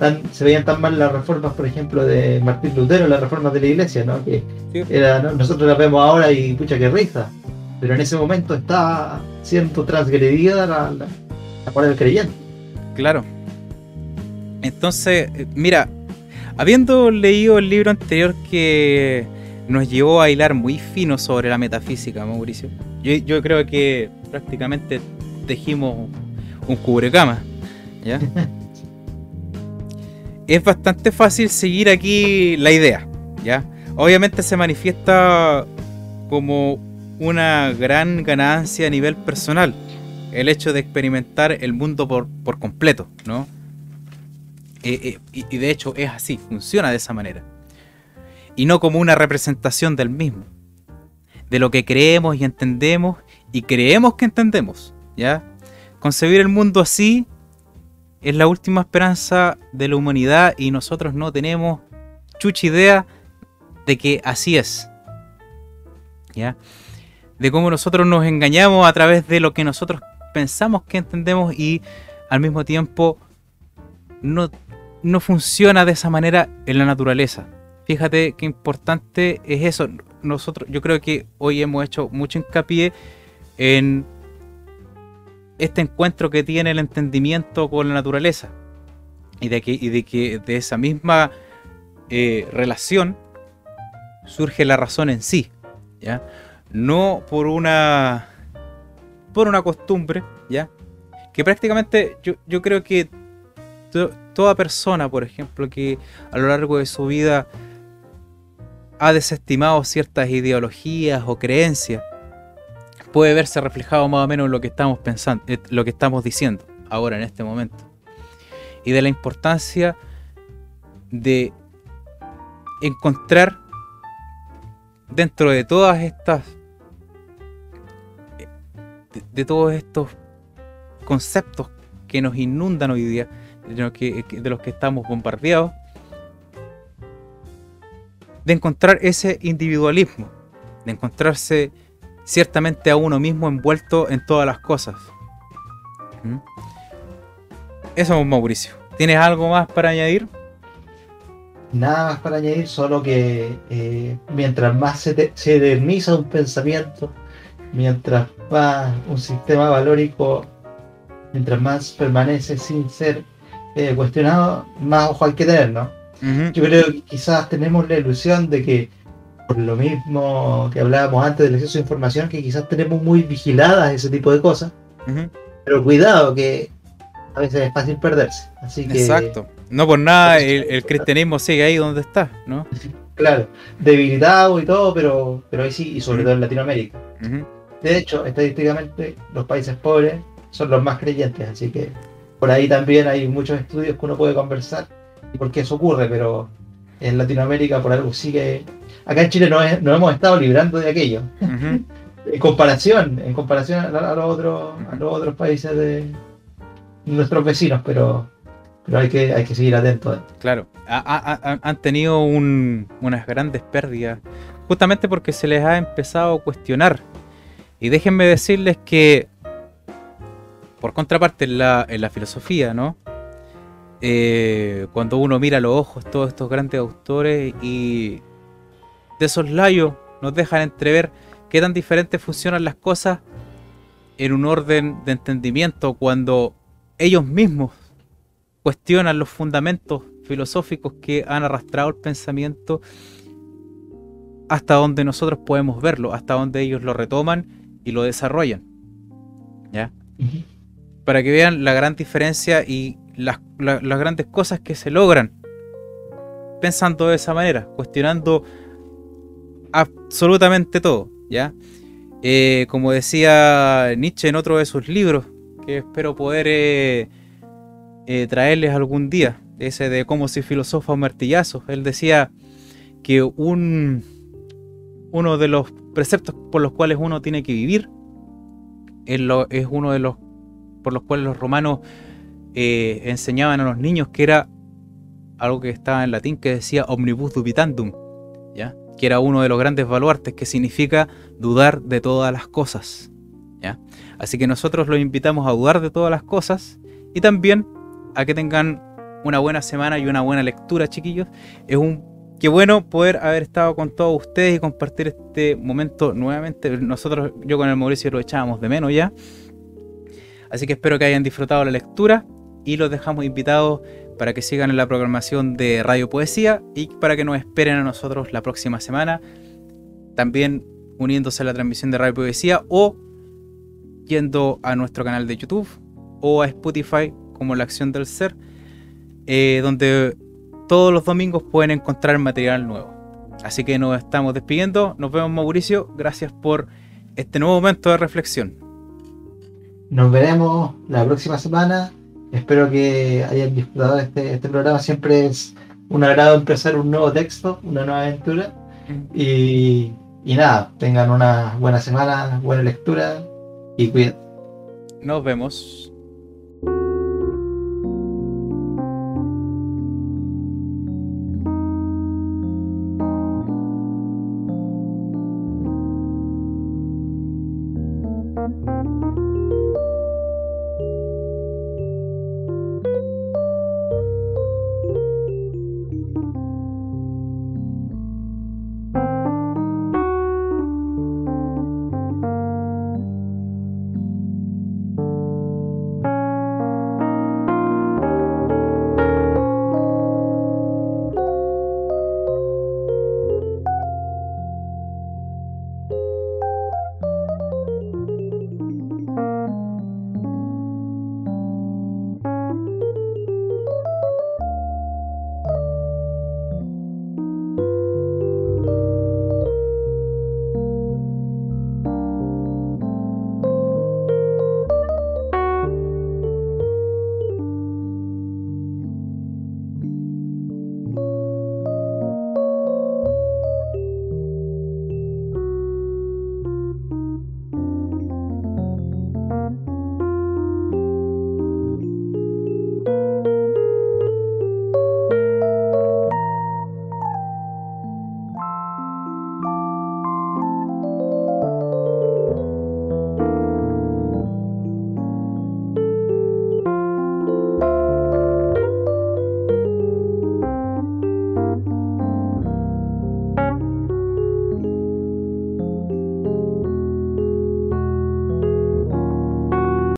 tan, se veían tan mal las reformas, por ejemplo, de Martín Lutero, las reformas de la iglesia, ¿no? Que era, nosotros las vemos ahora y pucha que risa. Pero en ese momento está siendo transgredida la, la, la del creyente. Claro. Entonces, eh, mira, habiendo leído el libro anterior que nos llevó a hilar muy fino sobre la metafísica, Mauricio, yo, creo que prácticamente tejimos un cubrecama. ¿ya? [laughs] es bastante fácil seguir aquí la idea. ¿ya? Obviamente se manifiesta como una gran ganancia a nivel personal el hecho de experimentar el mundo por, completo, ¿no? Eh, eh, y de hecho es así, funciona de esa manera. Y no como una representación del mismo de lo que creemos y entendemos y creemos que entendemos, ¿ya? Concebir el mundo así es la última esperanza de la humanidad y nosotros no tenemos chucha idea de que así es. ¿Ya? De cómo nosotros nos engañamos a través de lo que nosotros pensamos que entendemos y al mismo tiempo no, no funciona de esa manera en la naturaleza. Fíjate qué importante es eso nosotros, yo creo que hoy hemos hecho mucho hincapié en este encuentro que tiene el entendimiento con la naturaleza y de que, de esa misma eh, relación surge la razón en sí, ¿ya? No por una por una costumbre, ¿ya? que prácticamente yo, yo creo que toda persona, por ejemplo, que a lo largo de su vida ha desestimado ciertas ideologías o creencias, puede verse reflejado más o menos en lo que estamos pensando, eh, lo que estamos diciendo ahora en este momento. Y de la importancia de encontrar dentro de todas estas de, todos estos conceptos que nos inundan hoy día, de, de los que estamos bombardeados, de encontrar ese individualismo, de encontrarse ciertamente a uno mismo envuelto en todas las cosas. ¿Mm? Eso es Mauricio. ¿Tienes algo más para añadir? Nada más para añadir, solo que eh, mientras más se, se eterniza un pensamiento, mientras más un sistema valórico, mientras más permanece sin ser eh, cuestionado, más ojo hay que tener, ¿no? Yo creo que quizás tenemos la ilusión de que, por lo mismo que hablábamos antes del exceso de información, que quizás tenemos muy vigiladas ese tipo de cosas. Pero cuidado, que a veces es fácil perderse. Así que, Exacto. No por nada el, cristianismo sigue ahí donde está, ¿no? [laughs] Claro, debilitado y todo, pero, pero ahí sí, y sobre todo en Latinoamérica. De hecho, estadísticamente, los países pobres son los más creyentes, así que por ahí también hay muchos estudios que uno puede conversar y por qué eso ocurre, pero en Latinoamérica por algo sigue. Acá en Chile no, hemos estado librando de aquello. [laughs] en comparación, en comparación a, los otros, a los otros países de nuestros vecinos, pero, pero hay que, hay que seguir atentos. Claro, han tenido unas grandes pérdidas, justamente porque se les ha empezado a cuestionar. Y déjenme decirles que, por contraparte, en la, en la filosofía, ¿no? Eh, cuando uno mira los ojos todos estos grandes autores y de esos layos nos dejan entrever qué tan diferentes funcionan las cosas en un orden de entendimiento cuando ellos mismos cuestionan los fundamentos filosóficos que han arrastrado el pensamiento hasta donde nosotros podemos verlo, hasta donde ellos lo retoman y lo desarrollan. ¿Ya? Para que vean la gran diferencia y las, grandes cosas que se logran pensando de esa manera, cuestionando absolutamente todo, ¿ya? Eh, como decía Nietzsche en otro de sus libros, que espero poder eh, eh, traerles algún día, ese de cómo si filosofa martillazos, él decía que un, uno de los preceptos por los cuales uno tiene que vivir es, es uno de los por los cuales los romanos eh, enseñaban a los niños que era algo que estaba en latín que decía omnibus dubitandum, ¿ya? que era uno de los grandes baluartes que significa dudar de todas las cosas. ¿ya? Así que nosotros los invitamos a dudar de todas las cosas y también a que tengan una buena semana y una buena lectura, chiquillos. Es un qué bueno poder haber estado con todos ustedes y compartir este momento nuevamente. Nosotros, yo con el Mauricio lo echábamos de menos ya. Así que espero que hayan disfrutado la lectura y los dejamos invitados para que sigan en la programación de Radio Poesía y para que nos esperen a nosotros la próxima semana, también uniéndose a la transmisión de Radio Poesía o yendo a nuestro canal de YouTube o a Spotify como La Acción del Ser, eh, donde todos los domingos pueden encontrar material nuevo. Así que nos estamos despidiendo, nos vemos Mauricio, gracias por este nuevo momento de reflexión. Nos veremos la próxima semana Espero que hayan disfrutado este, este programa. Siempre es un agrado empezar un nuevo texto, una nueva aventura. Y, y nada, tengan una buena semana, buena lectura y cuídense. Nos vemos.